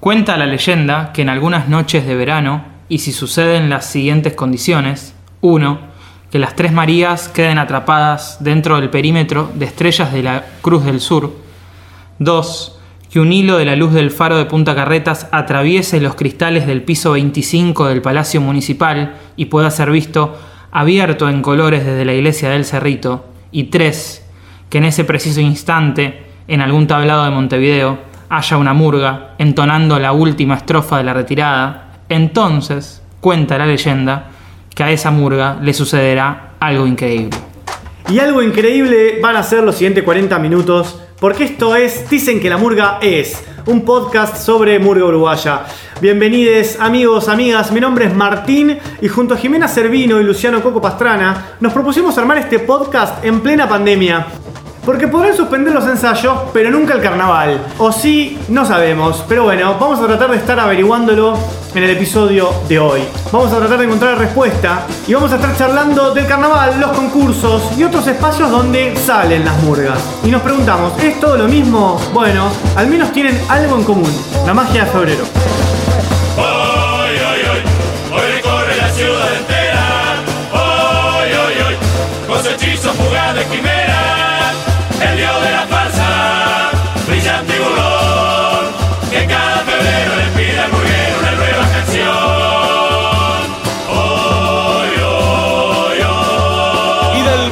Cuenta la leyenda que en algunas noches de verano, y si suceden las siguientes condiciones, 1. Que las tres Marías queden atrapadas dentro del perímetro de estrellas de la Cruz del Sur. 2. Que un hilo de la luz del faro de Punta Carretas atraviese los cristales del piso 25 del Palacio Municipal y pueda ser visto abierto en colores desde la iglesia del Cerrito. Y 3. Que en ese preciso instante, en algún tablado de Montevideo, haya una murga entonando la última estrofa de la retirada. Entonces, cuenta la leyenda, que a esa murga le sucederá algo increíble. Y algo increíble van a ser los siguientes 40 minutos, porque esto es Dicen que la Murga es, un podcast sobre Murga Uruguaya. Bienvenidos amigos, amigas, mi nombre es Martín y junto a Jimena Servino y Luciano Coco Pastrana nos propusimos armar este podcast en plena pandemia. Porque podrán suspender los ensayos, pero nunca el carnaval. O sí, no sabemos. Pero bueno, vamos a tratar de estar averiguándolo en el episodio de hoy. Vamos a tratar de encontrar respuesta y vamos a estar charlando del carnaval, los concursos y otros espacios donde salen las murgas. Y nos preguntamos, ¿es todo lo mismo? Bueno, al menos tienen algo en común, la magia de febrero.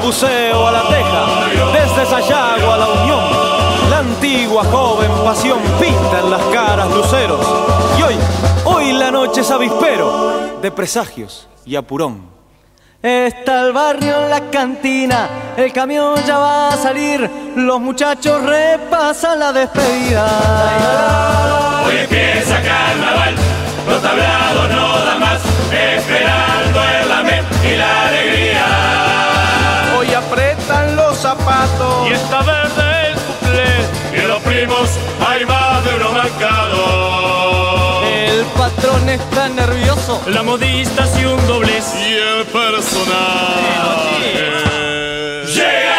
Buceo a la teja, desde Sayago a la Unión. La antigua joven pasión pinta en las caras luceros. Y hoy, hoy la noche es avispero de presagios y apurón. Está el barrio en la cantina, el camión ya va a salir, los muchachos repasan la despedida. Hoy empieza carnaval, los tablados no dan más, esperando el amén y la alegría. Los Y está verde el cuplé, y en los primos hay más de uno marcado. El patrón está nervioso. La modista hace un doblez. Y el personaje. Llega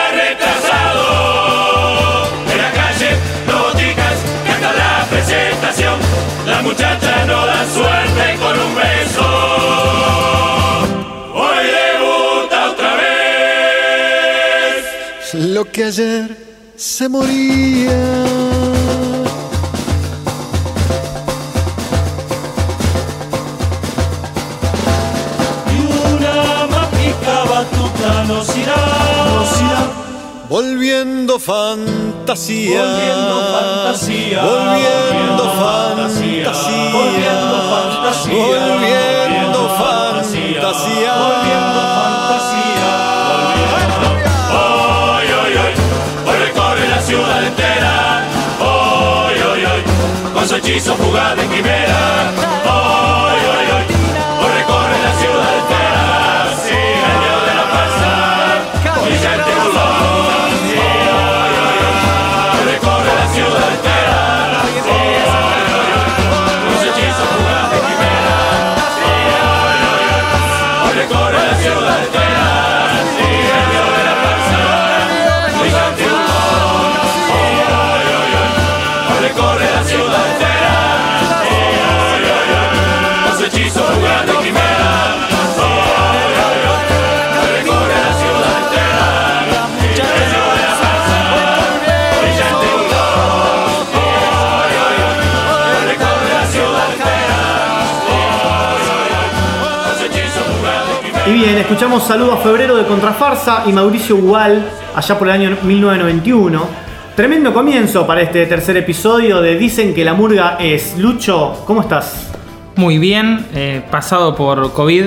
Lo que ayer se moría. Y una mágica batuta nos irá, nos irá Volviendo fantasía. Volviendo fantasía, Volviendo fantasía, volviendo fantasía, Volviendo fantasía. volviendo fantasía, su hechizo fugaz de quimera. Bien, escuchamos Saludo a Febrero de Contrafarsa y Mauricio Gual allá por el año 1991. Tremendo comienzo para este tercer episodio de Dicen que la murga es. Lucho, ¿cómo estás? Muy bien, eh, pasado por COVID,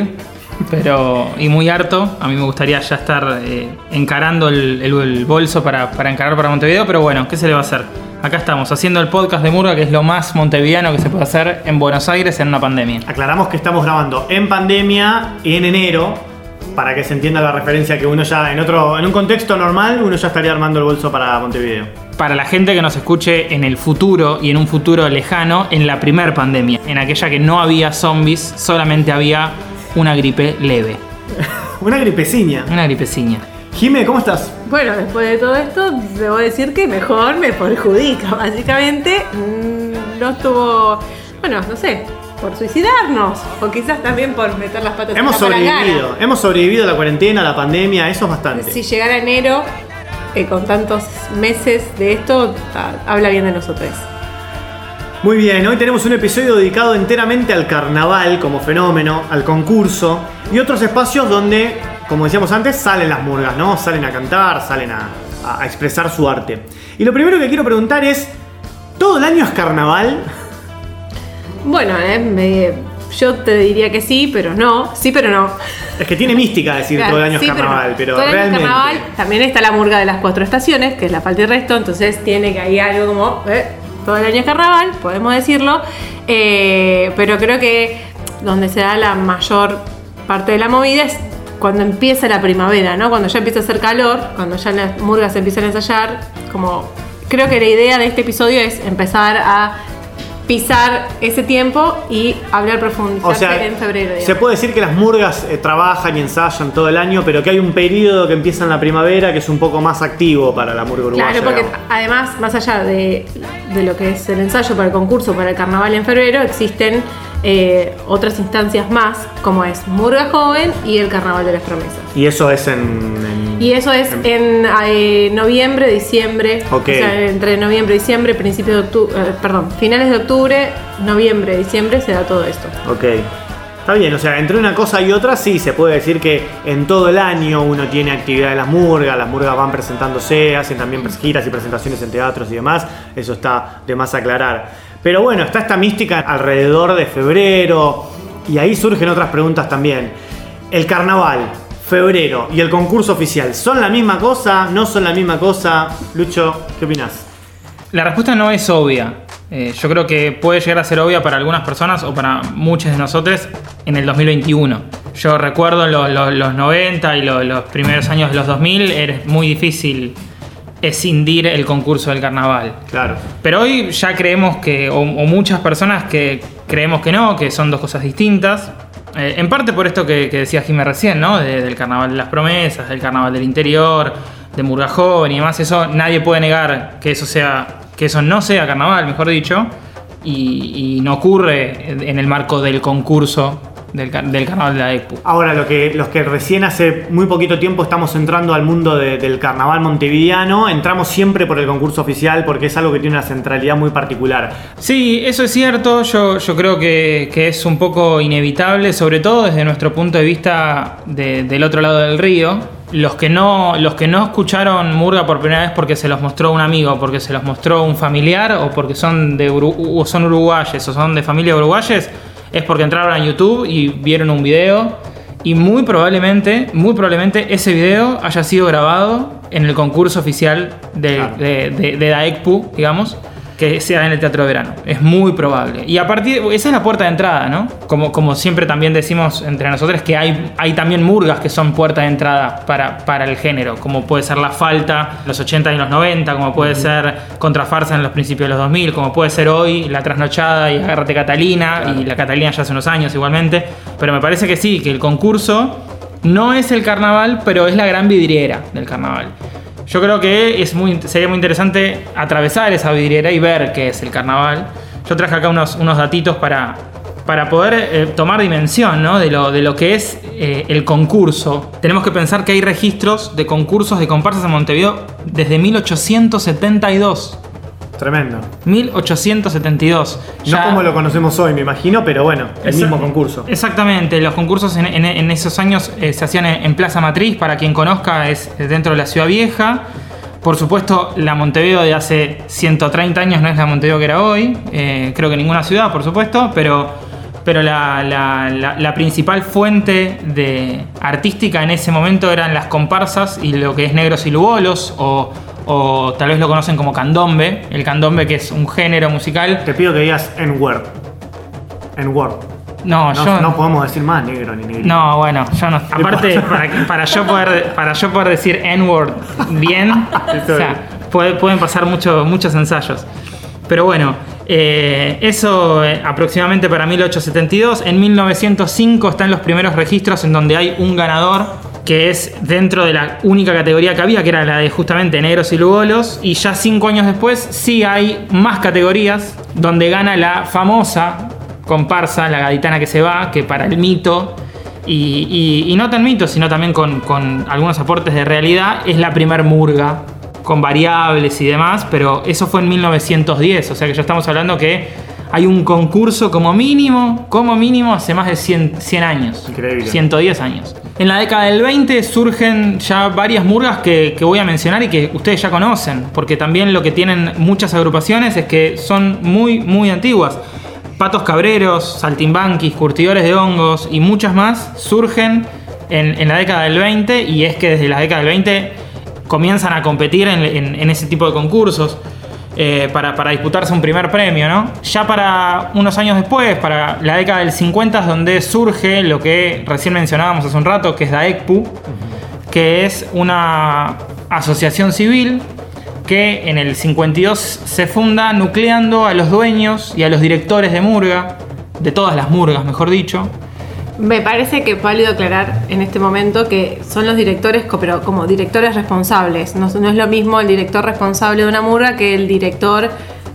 pero y muy harto. A mí me gustaría ya estar eh, encarando el, el- el bolso para, para encarar para Montevideo, pero bueno, ¿qué se le va a hacer? Acá estamos, haciendo el podcast de Murga, que es lo más montevideano que se puede hacer en Buenos Aires en una pandemia. Aclaramos que estamos grabando en pandemia en enero para que se entienda la referencia que uno ya en otro en un contexto normal uno ya estaría armando el bolso para Montevideo. Para la gente que nos escuche en el futuro y en un futuro lejano, en la primer pandemia, en aquella que no había zombies, solamente había una gripe leve, Una gripeciña. una gripeciña. Jime, ¿cómo estás? Bueno, después de todo esto, debo decir que mejor me perjudica. Básicamente, mm, no estuvo bueno, no sé, por suicidarnos. O quizás también por meter las patas Hemos en la sobrevivido. Hemos sobrevivido a la cuarentena, a la pandemia, eso es bastante. Si llegara enero, eh, con tantos meses de esto, ta- habla bien de nosotros. Muy bien, hoy tenemos un episodio dedicado enteramente al carnaval como fenómeno, al concurso y otros espacios donde, como decíamos antes, salen las murgas, ¿no? Salen a cantar, salen a expresar su arte. Y lo primero que quiero preguntar es, ¿todo el año es carnaval? Bueno, eh, me- yo te diría que sí, pero no. Sí, pero no. Es que tiene mística decir Claro, todo el año sí, es carnaval, no. pero, Todo el año es realmente... carnaval. También está la murga de las cuatro estaciones, que es la falta y resto, entonces tiene que hay algo como. eh, todo el año es carnaval, podemos decirlo. Eh, pero creo que donde se da la mayor parte de la movida es cuando empieza la primavera, ¿no? Cuando ya empieza a hacer calor, cuando ya las murgas empiezan a ensayar. Como. Creo que la idea de este episodio es empezar a pisar ese tiempo y hablar profundizar O sea, en febrero. se puede decir que las murgas eh, trabajan y ensayan todo el año, pero que hay un periodo que empieza en la primavera que es un poco más activo para la murga uruguaya. Claro, porque digamos. además, más allá de, de lo que es el ensayo para el concurso para el carnaval en febrero, existen eh, otras instancias más, como es Murga Joven y el Carnaval de las Promesas. Y eso es en... en- Y eso es en eh, noviembre, diciembre, Ok. o sea, entre noviembre diciembre, principios de octubre, perdón, finales de octubre, noviembre, diciembre se da todo esto. Ok. Está bien, o sea, entre una cosa y otra sí se puede decir que en todo el año uno tiene actividad de las murgas, las murgas van presentándose, hacen también giras y presentaciones en teatros y demás, eso está de más aclarar. Pero bueno, está esta mística alrededor de febrero y ahí surgen otras preguntas también. El carnaval, febrero y el concurso oficial, ¿son la misma cosa? ¿No son la misma cosa? Lucho, ¿qué opinas? La respuesta no es obvia. Eh, yo creo que puede llegar a ser obvia para algunas personas o para muchos de nosotros en el 2021. Yo recuerdo los, los- los 90 y los, los primeros años de los 2000 era muy difícil escindir el concurso del carnaval. Claro. Pero hoy ya creemos que, o, o muchas personas que creemos que no, que son dos cosas distintas. Eh, en parte por esto que, que decía Jimé recién, ¿no? De- del carnaval de las promesas, del carnaval del interior, de Murga Joven y demás. Eso nadie puede negar que eso sea, que eso no sea carnaval, mejor dicho. Y no ocurre en el marco del concurso del, del carnaval de la EPU. Ahora, lo que, los que recién hace muy poquito tiempo estamos entrando al mundo de- del carnaval montevideano, entramos siempre por el concurso oficial porque es algo que tiene una centralidad muy particular. Sí, eso es cierto. Yo, yo creo que, que es un poco inevitable, sobre todo desde nuestro punto de vista de- del otro lado del río. Los que, no, los que no escucharon Murga por primera vez porque se los mostró un amigo, porque se los mostró un familiar o porque son, de Uru- o son uruguayes o son de familia uruguayes, es porque entraron a YouTube y vieron un video y muy probablemente, muy probablemente ese video haya sido grabado en el concurso oficial de, Claro. de, de, de Daekpu, digamos, que sea en el Teatro de Verano. Es muy probable. Y a partir esa es la puerta de entrada, ¿no? Como, como siempre también decimos entre nosotros que hay, hay también murgas que son puerta de entrada para, para el género, como puede ser La Falta, los 80 y los 90, como puede ser Contrafarsa en los principios de los 2000, como puede ser hoy La Trasnochada y Agárrate Catalina, y la Catalina ya hace unos años igualmente. Pero me parece que sí, que el concurso no es el carnaval, pero es la gran vidriera del carnaval. Yo creo que sería muy interesante atravesar esa vidriera y ver qué es el carnaval. Yo traje acá unos, unos datitos para, para poder eh, tomar dimensión de, lo, de lo que es eh, el concurso. Tenemos que pensar que hay registros de concursos de comparsas en Montevideo desde 1872. Tremendo. 1872. No Ya- como lo conocemos hoy, me imagino, pero bueno, el mismo concurso. Exactamente, los concursos en, en- en esos años eh, se hacían en, en Plaza Matriz, para quien conozca es dentro de la Ciudad Vieja. Por supuesto, la Montevideo de hace 130 años no es la Montevideo que era hoy, eh, creo que ninguna ciudad, por supuesto, pero, pero la, la- la- la principal fuente de artística en ese momento eran las comparsas y lo que es negros y lugolos, o, o tal vez lo conocen como candombe, el candombe que es un género musical. Te pido que digas N-word. N-word. No, No, yo... no podemos decir más negro ni negro. No, bueno, yo no. Aparte, para, para yo poder, para yo poder decir N-word bien, o sea, puede- pueden pasar mucho- muchos ensayos. Pero bueno, eh, eso eh, aproximadamente para 1872. En 1905 están los primeros registros en donde hay un ganador que es dentro de la única categoría que había, que era la de justamente negros y lugolos. Y ya cinco años después sí hay más categorías donde gana la famosa comparsa, la gaditana que se va, que para el mito, y, no tan mito, sino también con, con algunos aportes de realidad, es la primer murga, con variables y demás, pero eso fue en 1910, o sea que ya estamos hablando que hay un concurso como mínimo, como mínimo hace más de 100, 100 años. Increíble. 110 años. En la década del 20 surgen ya varias murgas que, que voy a mencionar y que ustedes ya conocen, porque también lo que tienen muchas agrupaciones es que son muy, muy antiguas. Patos cabreros, saltimbanquis, curtidores de hongos y muchas más surgen en, en la década del 20 y es que desde la década del 20 comienzan a competir en, en- en ese tipo de concursos eh, para, disputarse un primer premio, ¿no? Ya para unos años después, para la década del 50 es donde surge lo que recién mencionábamos hace un rato, que es DAECPU, que es una asociación civil que en el 52 se funda nucleando a los dueños y a los directores de murga, de todas las murgas, mejor dicho, Me parece que es válido aclarar en este momento que son los directores, pero como directores responsables. No, no es lo mismo el director responsable de una murga que el director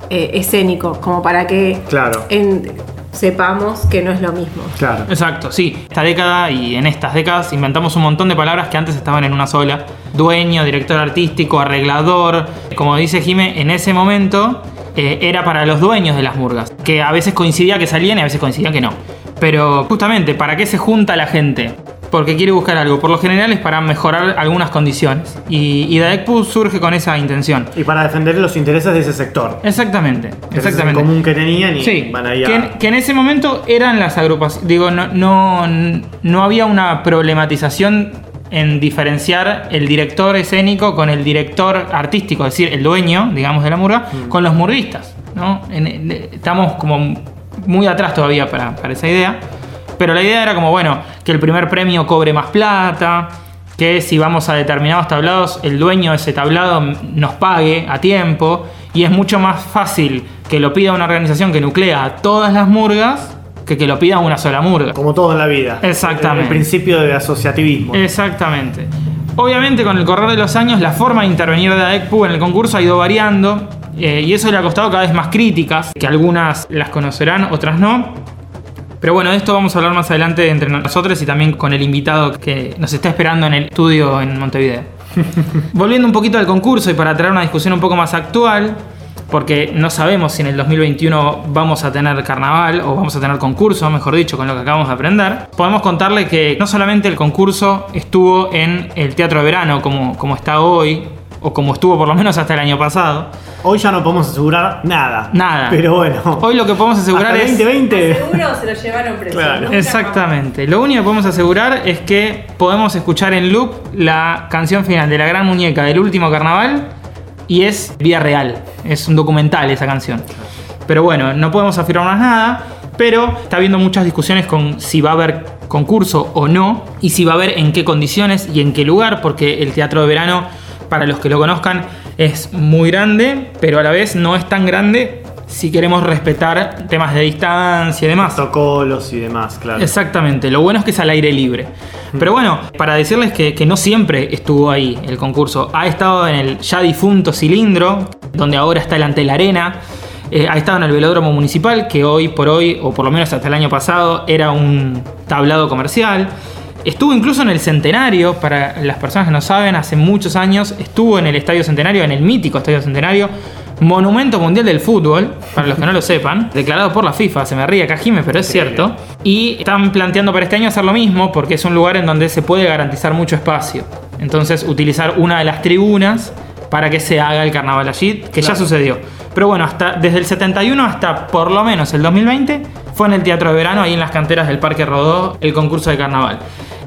eh, escénico, como para que Claro. en- sepamos que no es lo mismo. Claro. Exacto, sí. Esta década y en estas décadas inventamos un montón de palabras que antes estaban en una sola. Dueño, director artístico, arreglador. Como dice Jime, en ese momento eh, era para los dueños de las murgas. Que a veces coincidía que salían y a veces coincidía que no. Pero justamente, ¿para qué se junta la gente? Porque quiere buscar algo. Por lo general es para mejorar algunas condiciones. Y, y Daekpu surge con esa intención. Y para defender los intereses de ese sector. Exactamente, exactamente. común que tenían y Sí, van ahí a... que, en, que en ese momento eran las agrupaciones. Digo, no, no, no había una problematización en diferenciar el director escénico con el director artístico, es decir, el dueño, digamos, de la murga, Mm. con los murguistas. ¿no? En- en- estamos como muy atrás todavía para, para esa idea. Pero la idea era como, bueno, que el primer premio cobre más plata, que si vamos a determinados tablados, el dueño de ese tablado nos pague a tiempo. Y es mucho más fácil que lo pida una organización que nuclea a todas las murgas que que lo pida una sola murga. Como todo en la vida. Exactamente. El principio de asociativismo. Exactamente. Obviamente con el correr de los años la forma de intervenir de AECPU en el concurso ha ido variando eh, y eso le ha costado cada vez más críticas, que algunas las conocerán, otras no. Pero bueno, de esto vamos a hablar más adelante entre nosotros y también con el invitado que nos está esperando en el estudio en Montevideo. Volviendo un poquito al concurso y para traer una discusión un poco más actual, porque no sabemos si en el 2021 vamos a tener carnaval o vamos a tener concurso, mejor dicho, con lo que acabamos de aprender, podemos contarle que no solamente el concurso estuvo en el teatro de verano como, como está hoy, o como estuvo por lo menos hasta el año pasado, Hoy ya no podemos asegurar nada. nada. Pero bueno. Hoy lo que podemos asegurar hasta es... 2020. Seguro se lo llevaron preso. Claro. Exactamente. Lo único que podemos asegurar es que podemos escuchar en loop la canción final de la gran muñeca del último carnaval y es vía real. Es un documental esa canción. Pero bueno, no podemos afirmar más nada. Pero está habiendo muchas discusiones con si va a haber concurso o no. Y si va a haber en qué condiciones y en qué lugar. Porque el teatro de verano, para los que lo conozcan, es muy grande. Pero a la vez no es tan grande si queremos respetar temas de distancia y demás. Protocolos y demás, claro. Exactamente, lo bueno es que es al aire libre. Pero bueno, para decirles que, que no siempre estuvo ahí el concurso, ha estado en el ya difunto cilindro, donde ahora está delante de la arena, Eh, ha estado en el velódromo municipal, que hoy por hoy, o por lo menos hasta el año pasado, era un tablado comercial. Estuvo incluso en el Centenario, para las personas que no saben, hace muchos años estuvo en el Estadio Centenario, en el mítico Estadio Centenario, Monumento Mundial del Fútbol, para los que no lo sepan, declarado por la FIFA, se me ríe acá Jime, pero es cierto. Y están planteando para este año hacer lo mismo, porque es un lugar en donde se puede garantizar mucho espacio. Entonces, utilizar una de las tribunas para que se haga el carnaval allí, que ya Claro. sucedió. Pero bueno, hasta, desde el 71 hasta por lo menos el 2020 fue en el Teatro de Verano, ahí en las canteras del Parque Rodó, el concurso de carnaval.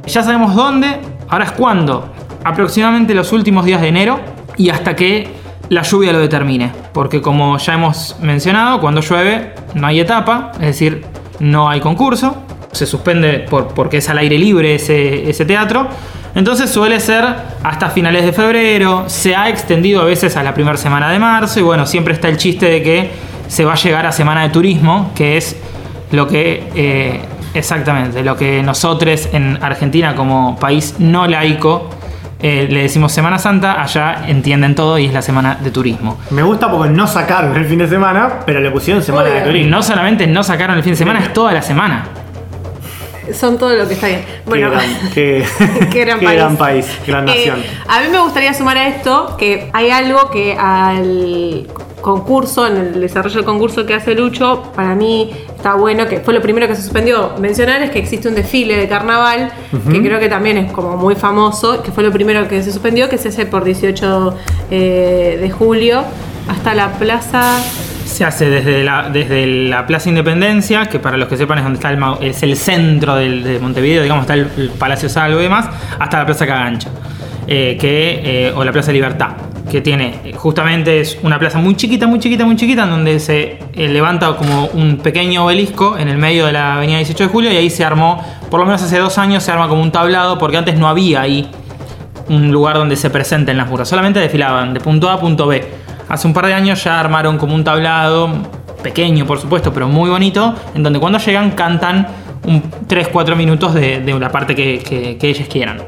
Ya sabemos dónde, ahora es cuándo. Aproximadamente los últimos días de enero y hasta que la lluvia lo determine. Porque como ya hemos mencionado, cuando llueve no hay etapa, es decir, no hay concurso. Se suspende por, porque es al aire libre ese, ese teatro. Entonces suele ser hasta finales de febrero, se ha extendido a veces a la primera semana de marzo y bueno, siempre está el chiste de que se va a llegar a semana de turismo, que es lo que eh, exactamente, lo que nosotros en Argentina como país no laico eh, le decimos Semana Santa, allá entienden todo y es la semana de turismo. Me gusta porque no sacaron el fin de semana, pero le pusieron semana de turismo. no solamente no sacaron el fin de semana, es toda la semana. Son todo lo que está bien. Bueno, qué gran, qué, qué gran qué país. gran país, gran Eh, nación. a mí me gustaría sumar a esto que hay algo que al concurso, en el desarrollo del concurso que hace Lucho, para mí está bueno, que fue lo primero que se suspendió. Mencionar es que existe un desfile de carnaval, que creo que también es como muy famoso, que fue lo primero que se suspendió, que se hace por 18 eh, de julio hasta la plaza... Se hace desde la, desde la Plaza Independencia, que para los que sepan es donde está el, es el centro del- de Montevideo, digamos, está el, el Palacio Salvo y demás, hasta la Plaza Cagancha, eh, que, eh, o la Plaza Libertad, que tiene, eh, justamente es una plaza muy chiquita, muy chiquita, muy chiquita, en donde se eh, levanta como un pequeño obelisco en el medio de la avenida 18 de julio y ahí se armó, por lo menos hace dos años se arma como un tablado, porque antes no había ahí un lugar donde se presenten las murgas. Solamente desfilaban de punto A a punto B. Hace un par de años ya armaron como un tablado, pequeño por supuesto, pero muy bonito, en donde cuando llegan cantan un 3-4 minutos de, la parte que, que- que ellos quieran.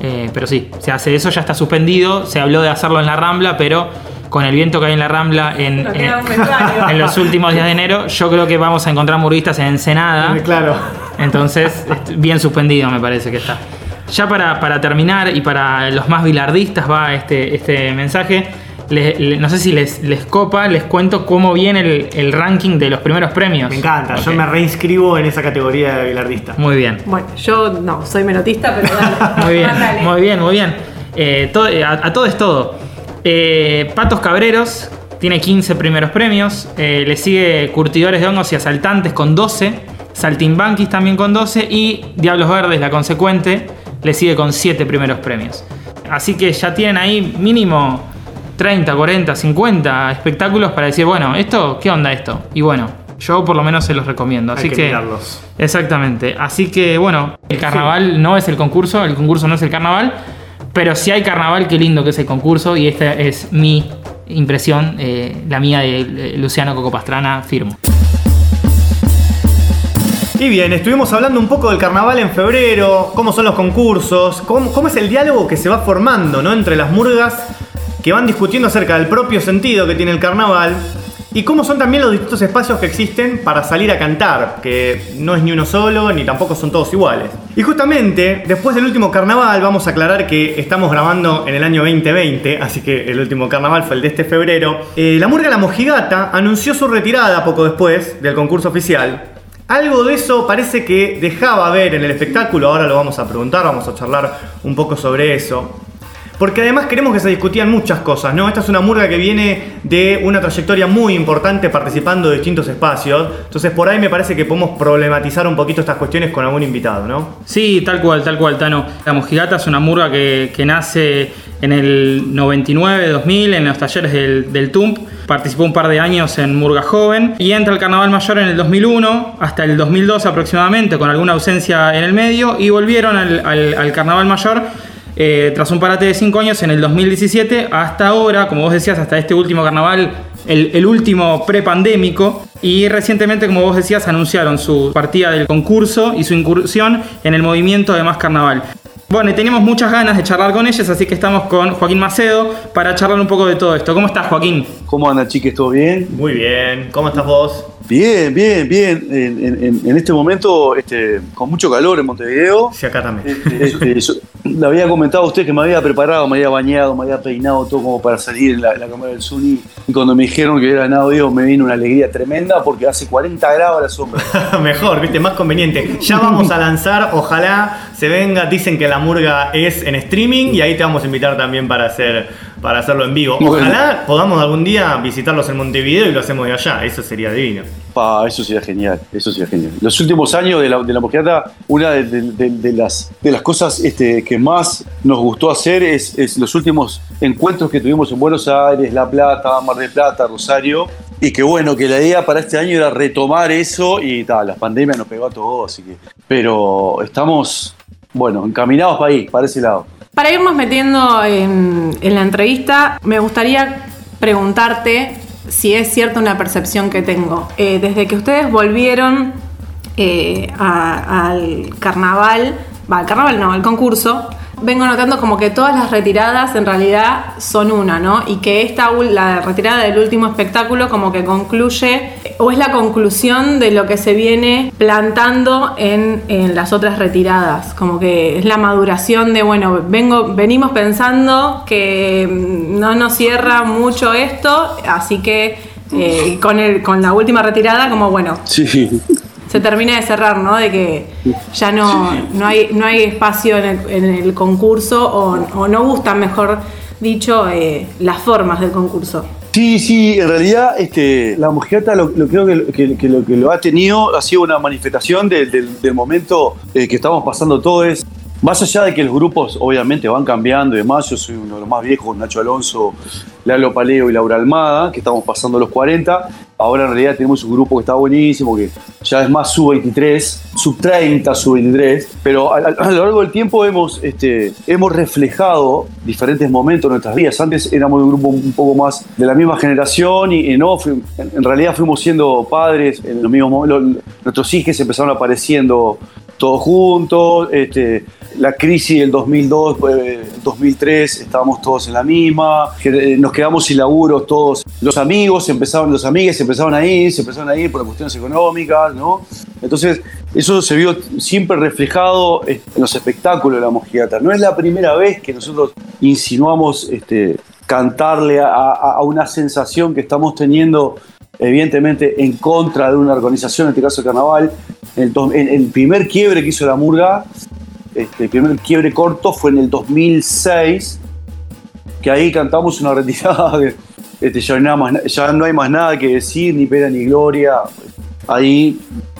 Eh, pero sí, se hace eso, ya está suspendido. Se habló de hacerlo en la Rambla, pero con el viento que hay en la Rambla en, en- los últimos días de enero, yo creo que vamos a encontrar murguistas en Ensenada. Claro. Entonces, bien suspendido me parece que está. Ya para, para terminar y para los más bilardistas va este, este mensaje. Le- le- no sé si les, les copa, les cuento cómo viene el, el ranking de los primeros premios. Me encanta, yo me reinscribo en esa categoría de bilardista. Muy bien. Bueno, yo no, soy menotista, pero dale. Muy bien, muy bien, muy bien. Eh, todo- eh, a, a todo es todo. Eh, Patos Cabreros tiene 15 primeros premios. Eh, le sigue Curtidores de Hongos y Asaltantes con 12. Saltimbanquis también con 12. Y Diablos Verdes, la consecuente, le sigue con 7 primeros premios. Así que ya tienen ahí mínimo 30, 40, 50 espectáculos para decir, bueno, esto, ¿qué onda esto? Y bueno, yo por lo menos se los recomiendo. Hay Así que que mirarlos. Exactamente. Así que bueno, el carnaval no es el concurso, el concurso no es el carnaval, pero si hay carnaval, qué lindo que es el concurso y esta es mi impresión, eh, la mía de eh, Luciano Coco Pastrana, firmo. Y bien, estuvimos hablando un poco del carnaval en febrero, cómo son los concursos, cómo, cómo es el diálogo que se va formando ¿no? entre las murgas que van discutiendo acerca del propio sentido que tiene el carnaval y cómo son también los distintos espacios que existen para salir a cantar, que no es ni uno solo ni tampoco son todos iguales. Y justamente, después del último carnaval, vamos a aclarar que estamos grabando en el año 2020, así que el último carnaval fue el de este febrero. eh, la murga La Mojigata anunció su retirada poco después del concurso oficial. Algo de eso parece que dejaba ver en el espectáculo, ahora lo vamos a preguntar, vamos a charlar un poco sobre eso. Porque además queremos que se discutían muchas cosas, ¿no? Esta es una murga que viene de una trayectoria muy importante participando de distintos espacios. Entonces por ahí me parece que podemos problematizar un poquito estas cuestiones con algún invitado, ¿no? Sí, tal cual, tal cual, Tano. La Mojigata es una murga que, nace en el 99-2000 en los talleres del, TUMP. Participó un par de años en Murga Joven y entra al Carnaval Mayor en el 2001 hasta el 2002 aproximadamente, con alguna ausencia en el medio, y volvieron al Carnaval Mayor eh, tras un parate de 5 años en el 2017 hasta ahora, como vos decías, hasta este último carnaval, el, el último prepandémico. Y recientemente, como vos decías, anunciaron su partida del concurso y su incursión en el movimiento de Más Carnaval. Bueno, y teníamos muchas ganas de charlar con ellos, así que estamos con Joaquín Macedo para charlar un poco de todo esto. ¿Cómo estás, Joaquín? ¿Cómo andan, chiques? ¿Todo bien? Muy bien, ¿cómo estás vos? Bien, bien, bien. En, en- en- en este momento, este, con mucho calor en Montevideo. Sí, acá también. Este, yo le había comentado a usted que me había preparado, me había bañado, me había peinado todo como para salir en la, en la cámara del Zuni. Y cuando me dijeron que era en audio, me vino una alegría tremenda porque hace 40 grados la sombra. Mejor, viste, más conveniente. Ya vamos a lanzar, ojalá se venga, dicen que la murga es en streaming y ahí te vamos a invitar también para hacer para hacerlo en vivo. Bueno. Ojalá podamos algún día visitarlos en Montevideo y lo hacemos de allá, eso sería divino. Pa, eso sería genial, eso sería genial. Los últimos años de la, de la una de, de- de- de las, de las cosas este, que más nos gustó hacer es, es los últimos encuentros que tuvimos en Buenos Aires, La Plata, Mar del Plata, Rosario. Y que bueno, que la idea para este año era retomar eso y tal, la pandemia nos pegó a todos, así que. Pero estamos, bueno, encaminados para ahí, para ese lado. Para irnos metiendo en, la entrevista, me gustaría preguntarte si es cierta una percepción que tengo. Eh, desde que ustedes volvieron eh, al carnaval, va, al carnaval no, al concurso, vengo notando como que todas las retiradas en realidad son una, ¿no? Y que esta, la retirada del último espectáculo como que concluye, o es la conclusión de lo que se viene plantando en, en las otras retiradas, como que es la maduración de, bueno, vengo, venimos pensando que mm, no nos cierra mucho esto, así que eh, con, el, con la última retirada, como bueno, Sí. se termina de cerrar, ¿no? De que ya no, no, hay, no hay espacio en el, en el concurso o, o no gustan, mejor dicho, eh, las formas del concurso. Sí, sí, en realidad este, la mojigata lo, creo que, lo que lo ha tenido ha sido una manifestación de- del- del momento eh, que estamos pasando todos. Más allá de que los grupos obviamente van cambiando y demás, yo soy uno de los más viejos, Nacho Alonso, Lalo Paleo y Laura Almada, que estamos pasando los 40. Ahora en realidad tenemos un grupo que está buenísimo, que ya es más sub-23, sub-30, sub-23, pero a, a- a lo largo del tiempo hemos, este, hemos reflejado diferentes momentos de nuestras vidas. Antes éramos un grupo un poco más de la misma generación y, y no, en, realidad fuimos siendo padres, en los mismos mo- lo- nuestros hijos empezaron apareciendo todos juntos, este, la crisis del 2002, eh, 2003, estábamos todos en la misma, eh, nos quedamos sin laburos todos, los amigos empezaron, los amigues empezaron a ir, se empezaron a ir por cuestiones económicas, ¿no? Entonces, eso se vio siempre reflejado eh, en los espectáculos de la mojigata. No es la primera vez que nosotros insinuamos este, cantarle a, una sensación que estamos teniendo evidentemente en contra de una organización, en este caso el carnaval. El primer quiebre que hizo la murga, este, el primer quiebre corto fue en el 2006, que ahí cantamos una retirada, de, este, ya, no más ya no hay más nada que decir, ni pena ni gloria. Ahí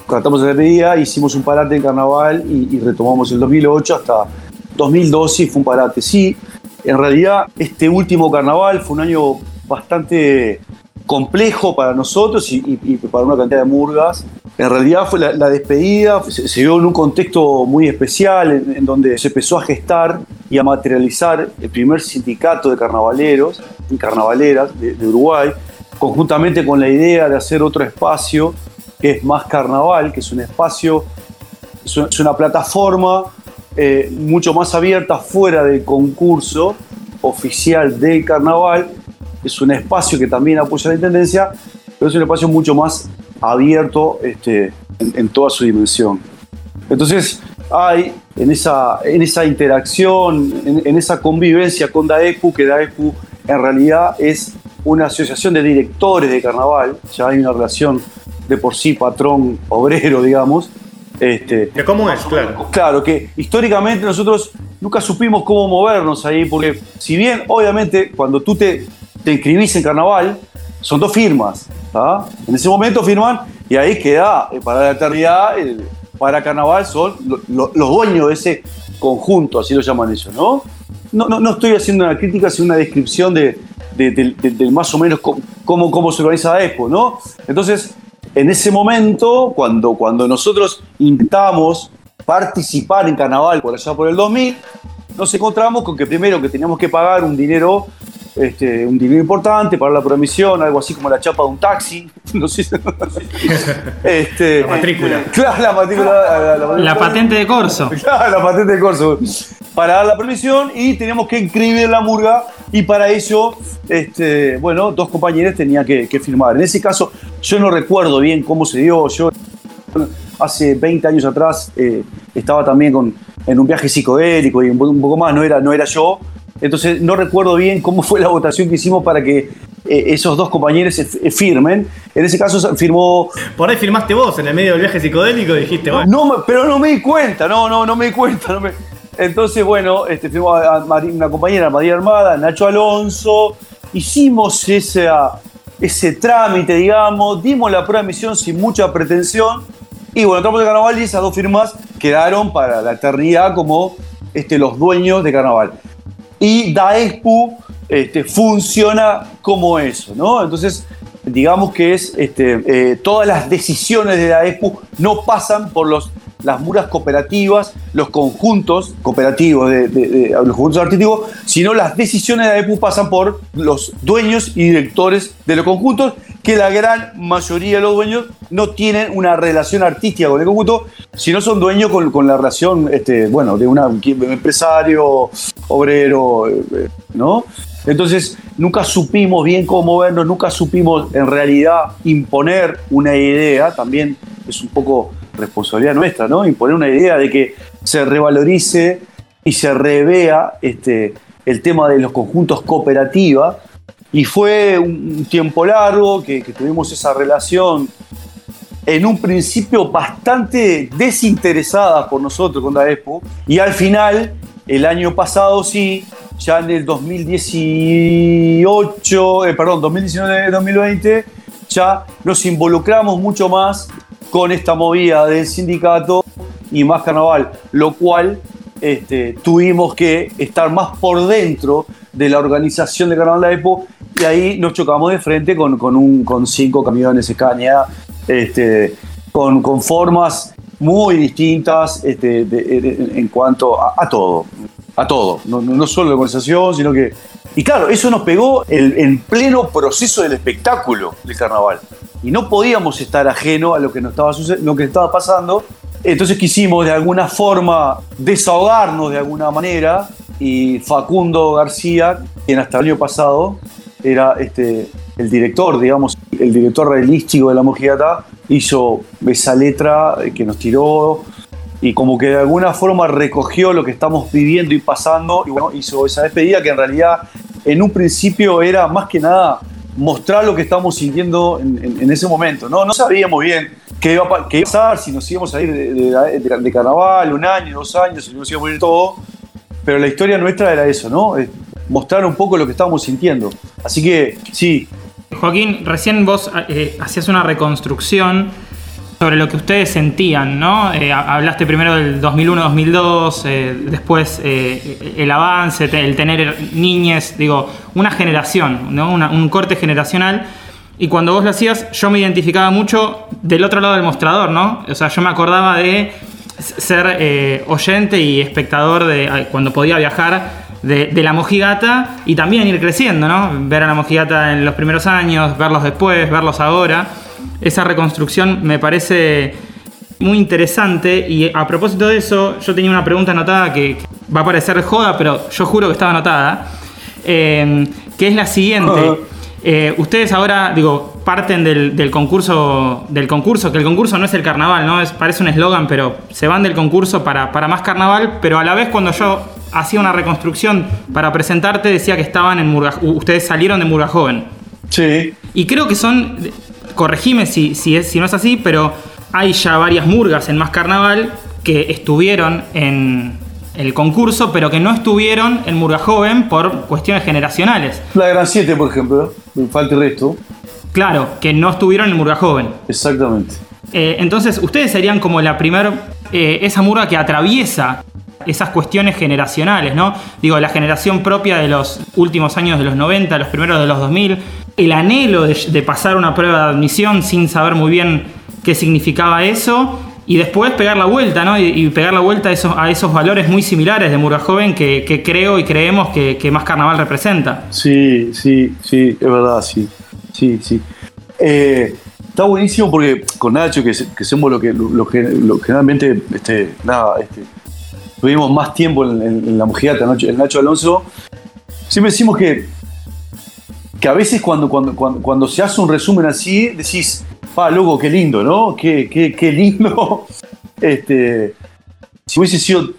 cantamos la despedida, hicimos un parate en carnaval y, retomamos el 2008 hasta 2012 y fue un parate. Sí, en realidad este último carnaval fue un año bastante complejo para nosotros y para una cantidad de murgas. En realidad fue la, despedida, se, dio en un contexto muy especial en, donde se empezó a gestar y a materializar el primer sindicato de carnavaleros y carnavaleras de, Uruguay, conjuntamente con la idea de hacer otro espacio que es más carnaval, que es un espacio, es una, es una plataforma eh, mucho más abierta fuera del concurso oficial del carnaval. Es un espacio que también apoya la intendencia, pero es un espacio mucho más abierto este, en, en toda su dimensión. Entonces, hay en esa, en esa interacción, en, en esa convivencia con DAEPU, que DAEPU en realidad es una asociación de directores de carnaval, ya hay una relación de por sí patrón-obrero, digamos. Este, ¿De cómo es? Claro. Claro, que históricamente nosotros nunca supimos cómo movernos ahí, porque si bien obviamente cuando tú te, te inscribís en carnaval, son dos firmas, ¿tá? En ese momento firman y ahí queda, eh, para la eternidad, para carnaval son lo- lo- los dueños de ese conjunto, así lo llaman ellos, ¿no? No, no, no estoy haciendo una crítica, sino una descripción de, más o menos cómo, cómo, cómo se organiza EXPO, ¿no? Entonces, en ese momento, cuando, cuando nosotros intentamos participar en carnaval por allá por el 2000, nos encontramos con que primero que teníamos que pagar un dinero, este, un dinero importante para la promisión, algo así como la chapa de un taxi, no sé. este, La matrícula. Claro, la matrícula. La, la- La patente de corso. Claro, la patente de corso. Para dar la permisión y teníamos que inscribir la murga y para ello, este, bueno, dos compañeros tenían que, que firmar. En ese caso, yo no recuerdo bien cómo se dio. Yo hace 20 años atrás eh, estaba también con, en un viaje psicodélico y un, un poco más, no era, no era yo. Entonces no recuerdo bien cómo fue la votación que hicimos para que eh, esos dos compañeros firmen. En ese caso firmó Por ahí firmaste vos en el medio del viaje psicodélico y dijiste, bueno, no, pero no me di cuenta, no, no, no me di cuenta. no me- Entonces, bueno, este, firmó a- una compañera, María Armada, Nacho Alonso, hicimos esa- ese trámite, digamos, dimos la prueba de misión sin mucha pretensión, y bueno, entramos de carnaval y esas dos firmas quedaron para la eternidad como este, los dueños de carnaval. Y DAESPU este, funciona como eso, ¿no? Entonces, digamos que es este, eh, todas las decisiones de DAESPU no pasan por los, las muras cooperativas, los conjuntos cooperativos, de, los conjuntos artísticos, sino las decisiones de DAESPU pasan por los dueños y directores de los conjuntos que la gran mayoría de los dueños no tienen una relación artística con el conjunto, sino son dueños con, la relación, este, bueno, de un empresario, obrero, eh, ¿no? Entonces, nunca supimos bien cómo movernos, nunca supimos en realidad imponer una idea, también es un poco responsabilidad nuestra, ¿no? Imponer una idea de que se revalorice y se revea este, el tema de los conjuntos cooperativa. Y fue un tiempo largo que, que tuvimos esa relación en un principio bastante desinteresada por nosotros con la Expo. Y al final, el año pasado sí, ya en el 2018, eh, perdón, 2019-2020, ya nos involucramos mucho más con esta movida del sindicato y más carnaval, lo cual este, tuvimos que estar más por dentro de la organización de Carnaval de la Expo y ahí nos chocamos de frente con, con, un, con cinco camiones Scania, este, con, con formas muy distintas este, en cuanto a, todo, a todo, no- no solo la organización, sino que... Y claro, eso nos pegó el- en pleno proceso del espectáculo del carnaval. Y no podíamos estar ajeno a lo que nos estaba, lo que estaba pasando. Entonces quisimos de alguna forma desahogarnos de alguna manera y Facundo García, quien hasta el año pasado era este, el director, digamos, el director realístico de la Mojigata, hizo esa letra que nos tiró y como que de alguna forma recogió lo que estamos viviendo y pasando y bueno, hizo esa despedida que en realidad en un principio era más que nada mostrar lo que estamos sintiendo en, ese momento. No, no sabíamos bien qué iba, a, qué pasar, si nos íbamos a ir de, carnaval, un año, dos años, si nos íbamos a ir todo. Pero la historia nuestra era eso, ¿no? Mostrar un poco lo que estábamos sintiendo. Así que sí, Joaquín, recién vos eh, hacías una reconstrucción sobre lo que ustedes sentían, ¿no? Eh, ha- hablaste primero del 2001-2002, eh, después eh, el avance, el tener niñes, digo, una generación, ¿no? Una- un corte generacional. Y cuando vos lo hacías, yo me identificaba mucho del otro lado del mostrador, ¿no? O sea, yo me acordaba de ser oyente y espectador de cuando podía viajar de, de la mojigata y también ir creciendo, ¿no? Ver a la mojigata en los primeros años, verlos después, verlos ahora. Esa reconstrucción me parece muy interesante y a propósito de eso, yo tenía una pregunta anotada que va a parecer joda, pero yo juro que estaba anotada, eh, que es la siguiente. Ajá. Eh, ustedes ahora, digo, parten del, del concurso, del concurso, que el concurso no es el carnaval, ¿no? Es, parece un eslogan, pero se van del concurso para, para más carnaval, pero a la vez cuando yo hacía una reconstrucción para presentarte decía que estaban en Murga, ustedes salieron de Murga Joven. sí, Y creo que son, corregime si, si, es, si no es así, pero hay ya varias murgas en Más Carnaval que estuvieron en el concurso, pero que no estuvieron en Murga Joven por cuestiones generacionales. la Gran 7, por ejemplo, me falta el resto. Claro, que no estuvieron en Murga Joven. Exactamente. Eh, entonces, ustedes serían como la primer, eh, esa murga que atraviesa esas cuestiones generacionales, ¿no? Digo, la generación propia de los últimos años de los 90, los primeros de los 2000, el anhelo de, pasar una prueba de admisión sin saber muy bien qué significaba eso, y después pegar la vuelta, ¿no? Y, pegar la vuelta a esos, valores muy similares de Murga Joven que, creo y creemos que, más carnaval representa. Sí, sí, sí, es verdad, sí. Sí, sí. Eh, está buenísimo porque con Nacho, que, somos lo que, generalmente, este, nada, este, tuvimos más tiempo en, la mojigata, Nacho, el Nacho Alonso, siempre decimos que, que a veces cuando, cuando, cuando, cuando se hace un resumen así, decís, pa, loco, qué lindo, ¿no? Qué, qué, qué lindo. Este, si hubiese sido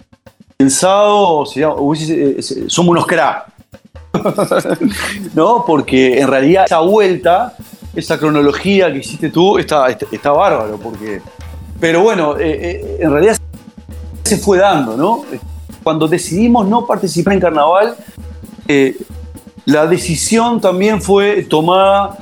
pensado, sería- hubiese- eh, somos unos crack. ¿no? Porque en realidad esa vuelta, esa cronología que hiciste tú, está, está, está bárbaro. Porque... Pero bueno, eh, eh, en realidad se fue dando, ¿no? Cuando decidimos no participar en carnaval, eh, la decisión también fue tomada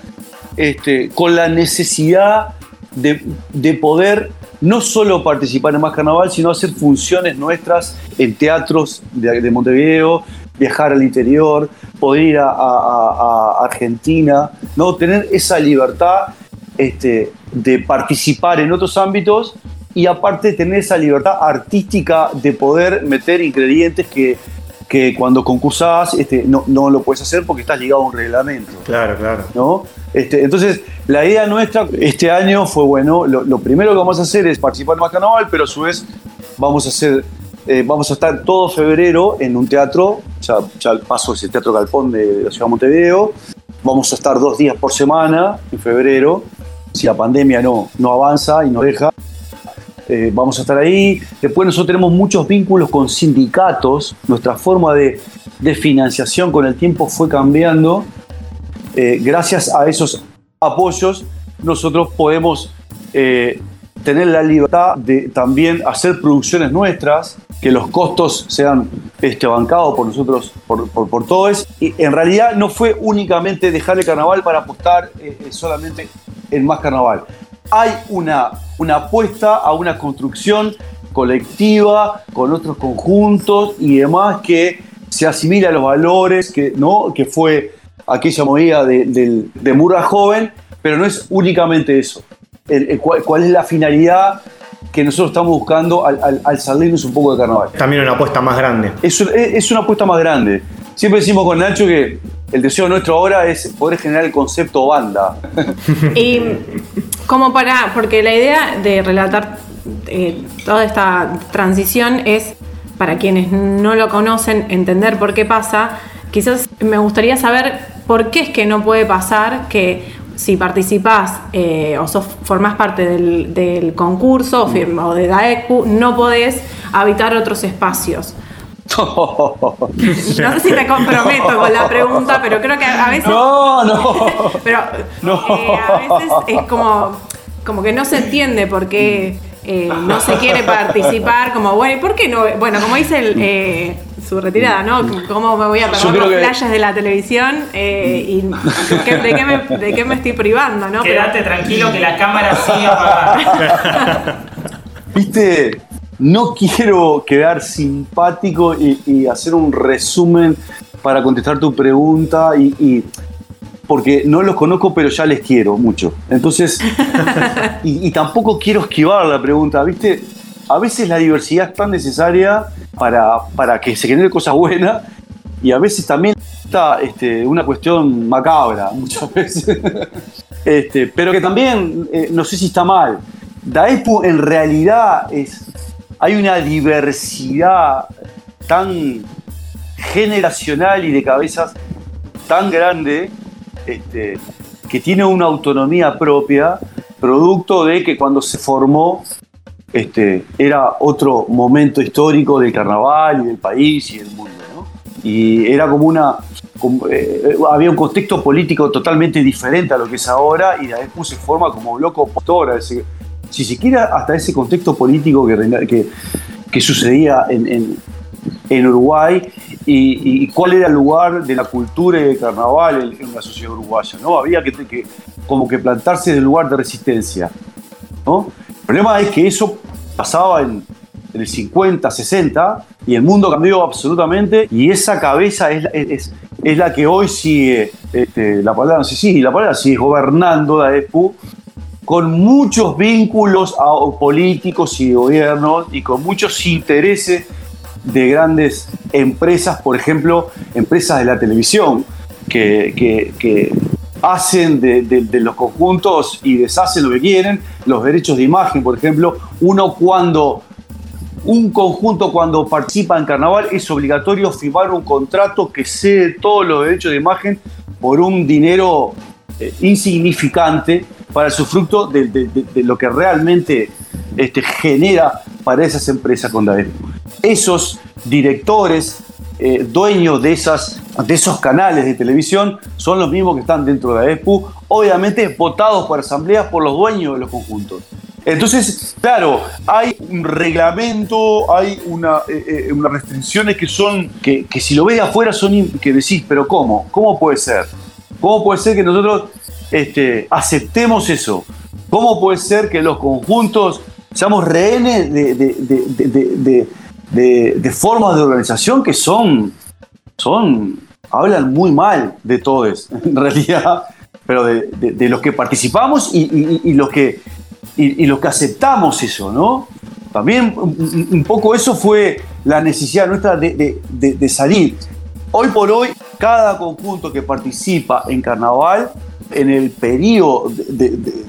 este, con la necesidad de, de poder no solo participar en más carnaval, sino hacer funciones nuestras en teatros de, de Montevideo, viajar al interior, poder ir a Argentina, ¿no? tener esa libertad este, de participar en otros ámbitos y aparte tener esa libertad artística de poder meter ingredientes que, que cuando concursás este, no, no lo puedes hacer porque estás ligado a un reglamento. Claro, claro. ¿no? Este, entonces, la idea nuestra este año fue, bueno, lo, lo primero que vamos a hacer es participar en más carnaval, pero a su vez vamos a hacer, eh, vamos a estar todo febrero en un teatro, ya, ya paso es el Teatro Galpón de la Ciudad de Montevideo, vamos a estar dos días por semana en febrero, si la pandemia no, no avanza y nos deja. Eh, vamos a estar ahí. Después nosotros tenemos muchos vínculos con sindicatos. Nuestra forma de, financiación con el tiempo fue cambiando. Eh, gracias a esos apoyos, nosotros podemos eh, tener la libertad de también hacer producciones nuestras, que los costos sean este, bancados por nosotros, por, por, todos. Y en realidad no fue únicamente dejar el carnaval para apostar solamente en más carnaval. Hay una, una apuesta a una construcción colectiva con otros conjuntos y demás que se asimila a los valores que, ¿no? que fue aquella movida de, del- de Murga Joven, pero no es únicamente eso. El- el cuál, cuál es la finalidad que nosotros estamos buscando al, al, al salirnos un poco de carnaval? También una apuesta más grande. Es es una apuesta más grande. Siempre decimos con Nacho que el deseo nuestro ahora es poder generar el concepto banda. Y como para, porque la idea de relatar eh, toda esta transición es, para quienes no lo conocen, entender por qué pasa. Quizás me gustaría saber por qué es que no puede pasar que si participás eh, o sos, formás parte del, del concurso o, fir- o de DAECU, no podés habitar otros espacios. No sé si me comprometo con la pregunta, pero creo que a veces... No, no. Pero No. eh, a veces es como, como que no se entiende por qué eh, no se quiere participar. Como, bueno, ¿y por qué no? Bueno, como dice el, eh, su retirada, ¿no? ¿Cómo me voy a perder que- flashes de la televisión? Eh, y ¿qué- de, qué me, de qué me estoy privando, no? Pero- Quédate tranquilo que la cámara sigue apagada. Viste, no quiero quedar simpático y, y hacer un resumen para contestar tu pregunta y, y- porque no los conozco, pero ya les quiero mucho. Entonces, y, y tampoco quiero esquivar la pregunta, ¿viste? A veces la diversidad es tan necesaria para, para que se genere cosas buenas y a veces también está este, una cuestión macabra, muchas veces. Este, pero que también, eh, no sé si está mal. Daepu en realidad es. Hay una diversidad tan generacional y de cabezas tan grande este, que tiene una autonomía propia, producto de que cuando se formó este, era otro momento histórico del carnaval y del país y del mundo. ¿no? Y era como una. como, eh, había un contexto político totalmente diferente a lo que es ahora y después se forma como bloque opositor. a si se quiere, hasta ese contexto político que, que, sucedía en, en- en Uruguay y, y cuál era el lugar de la cultura y del carnaval en, en la sociedad uruguaya. ¿no? Había que, que como que plantarse en el lugar de resistencia. ¿no? El problema es que eso pasaba en, el 50, 60 y el mundo cambió absolutamente y esa cabeza es, es, es la que hoy sigue, este, la palabra, no sé si la palabra sigue gobernando la EPU con muchos vínculos a- políticos y gobiernos y con muchos intereses de grandes empresas, por ejemplo, empresas de la televisión, que, que- hacen de- de los conjuntos y deshacen lo que quieren, los derechos de imagen, por ejemplo, uno cuando, un conjunto cuando participa en carnaval es obligatorio firmar un contrato que cede todos los derechos de imagen por un dinero eh, insignificante para su fruto de, lo que realmente este, genera para esas empresas con Daepu. Esos directores, eh, dueños de, esas, de esos canales de televisión, son los mismos que están dentro de Daepu, obviamente votados por asambleas por los dueños de los conjuntos. Entonces, claro, hay un reglamento, hay una, eh, unas restricciones que son, que, que si lo ves de afuera son, que decís, pero ¿cómo? ¿Cómo puede ser? ¿Cómo puede ser que nosotros este, aceptemos eso? ¿Cómo puede ser que los conjuntos seamos rehenes de, de- de- de- formas de organización que son, son, hablan muy mal de todos, en realidad, pero de, los que participamos y, y- los que, y, y los que aceptamos eso, ¿no? también un, poco eso fue la necesidad nuestra de salir. Hoy por hoy, cada conjunto que participa en carnaval, en el periodo de, de- de-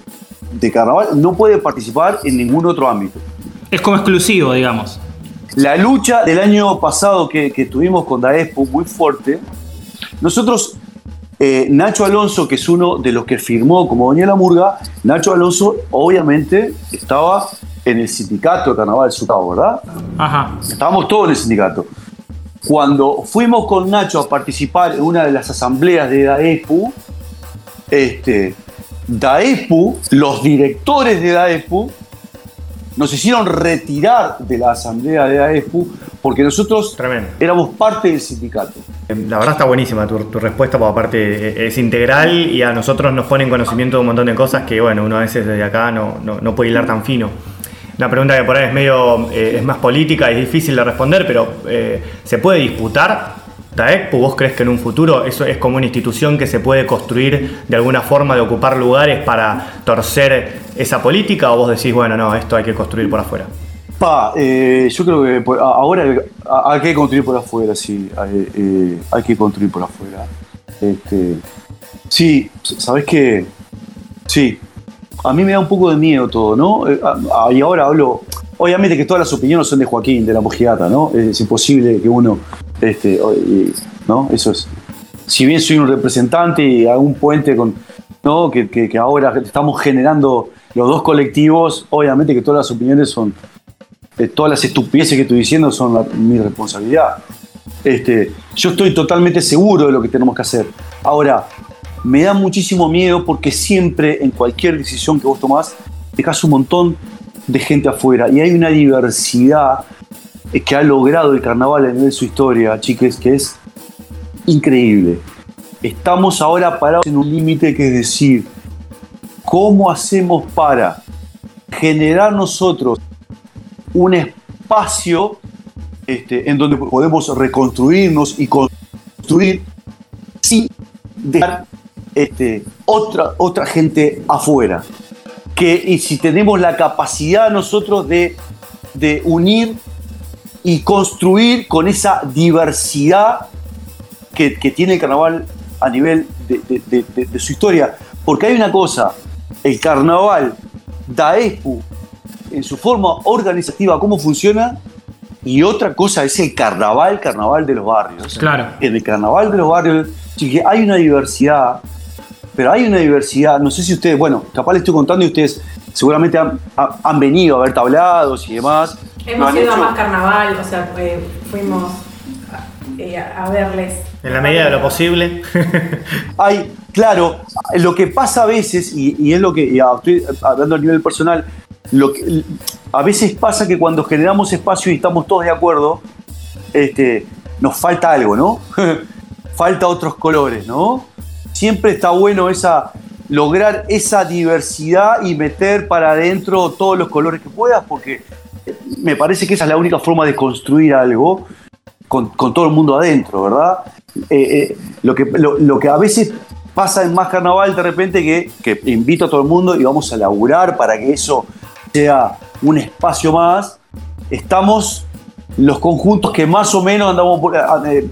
de carnaval, no puede participar en ningún otro ámbito. Es como exclusivo, digamos. La lucha del año pasado que, que tuvimos con Daespo muy fuerte, nosotros, eh, Nacho Alonso, que es uno de los que firmó como Doña la Murga, Nacho Alonso obviamente estaba en el sindicato de Carnaval del Sutao, ¿verdad? Ajá. Estábamos todos en el sindicato. Cuando fuimos con Nacho a participar en una de las asambleas de DAEPU, este, DAEPU, los directores de DAEPU, nos hicieron retirar de la asamblea de DAEPU porque nosotros Tremendo. éramos parte del sindicato. La verdad está buenísima tu, tu respuesta, porque aparte es integral y a nosotros nos pone en conocimiento de un montón de cosas que, bueno, uno a veces desde acá no, no, no puede hilar tan fino. Una pregunta que por ahí es medio, eh, es más política y es difícil de responder, pero eh, ¿se puede disputar DAECPU? ¿Vos crees que en un futuro eso es como una institución que se puede construir de alguna forma de ocupar lugares para torcer esa política? ¿O vos decís, bueno, no, esto hay que construir por afuera? Pa, eh, yo creo que ahora hay que construir por afuera, sí. Hay, que construir por afuera. Este, sí, ¿sabes qué? Sí. A mí me da un poco de miedo todo, ¿no? Eh, y ahora hablo. Obviamente que todas las opiniones son de Joaquín, de la Mojiata, ¿no? Es imposible que uno. Este, ¿No? Eso es. Si bien soy un representante y hago un puente con. ¿No? Que, que- ahora estamos generando los dos colectivos, obviamente que todas las opiniones son eh, todas las estupideces que estoy diciendo son mi responsabilidad. Este, yo estoy totalmente seguro de lo que tenemos que hacer. Ahora, me da muchísimo miedo porque siempre en cualquier decisión que vos tomás, dejas un montón de gente afuera y hay una diversidad eh, que ha logrado el carnaval a nivel de su historia, chiques, que es increíble. Estamos ahora parados en un límite que es decir, ¿cómo hacemos para generar nosotros un espacio este, en donde podemos reconstruirnos y construir sin dejar este, otra, otra gente afuera. Que, y si tenemos la capacidad nosotros de, de unir y construir con esa diversidad que, que tiene el carnaval a nivel de, de- su historia. Porque hay una cosa, el carnaval DAESPU en su forma organizativa, cómo funciona, y otra cosa es el carnaval, carnaval de los barrios. Claro. En el carnaval de los barrios, hay una diversidad, pero hay una diversidad, no sé si ustedes, bueno, capaz les estoy contando y ustedes seguramente han, ha- han venido a ver tablados y demás. Hemos ido a más carnaval, o sea, eh, fuimos eh, a, a verles. En la medida de lo posible. Hay, claro, lo que pasa a veces, y, y es lo que, y a- estoy hablando a nivel personal, lo que, a veces pasa que cuando generamos espacio y estamos todos de acuerdo, este, nos falta algo, ¿no? falta otros colores, ¿no? Siempre está bueno esa, lograr esa diversidad y meter para adentro todos los colores que puedas, porque me parece que esa es la única forma de construir algo con, todo el mundo adentro, ¿verdad? Eh, eh, lo, que, lo, que a veces pasa en más carnaval de repente que, que invito a todo el mundo y vamos a laburar para que eso sea un espacio más. Estamos los conjuntos que más o menos andamos eh,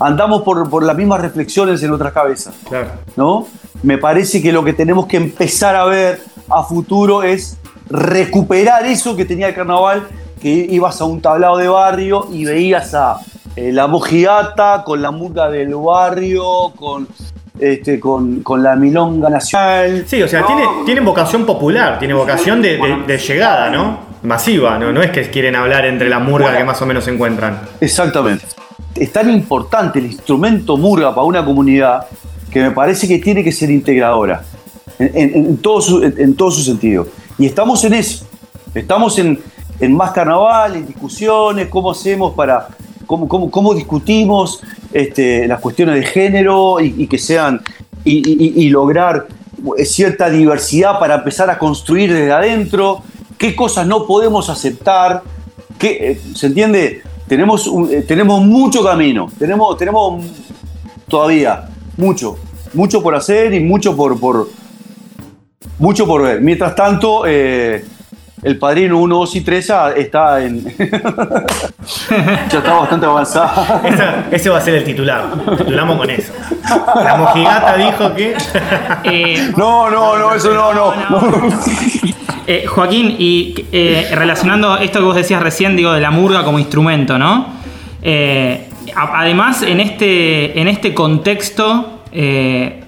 andamos por, por las mismas reflexiones en nuestras cabezas. Claro. ¿no? Me parece que lo que tenemos que empezar a ver a futuro es recuperar eso que tenía el carnaval, que ibas a un tablado de barrio y veías a eh, la mojiata con la murga del barrio, con, este, con, con la milonga nacional. Sí, o sea, tiene, tienen vocación popular, tiene vocación de, de- de llegada, ¿no? Masiva, ¿no? No es que quieren hablar entre la murga que más o menos se encuentran. Exactamente. Es tan importante el instrumento murga para una comunidad que me parece que tiene que ser integradora en, en- en todo, su, en, sentido. Y estamos en eso. Estamos en, más carnaval, en discusiones, cómo hacemos para, cómo, cómo, cómo discutimos este, las cuestiones de género y, que sean, y lograr cierta diversidad para empezar a construir desde adentro, qué cosas no podemos aceptar, qué, eh, ¿se entiende? Tenemos, un- eh, tenemos mucho camino, tenemos, tenemos todavía mucho, mucho por hacer y mucho por, por mucho por ver. Mientras tanto, eh, el padrino 1, 2 y 3 ya está en. ya está bastante avanzada. Esa- ese va a ser el titular. Titulamos con eso. La mojigata dijo que. Eh, No, no, no, eso no, no. no. Eh, Joaquín, y eh, relacionando esto que vos decías recién, digo, de la murga como instrumento, ¿no? Eh, además, en este, en este contexto de,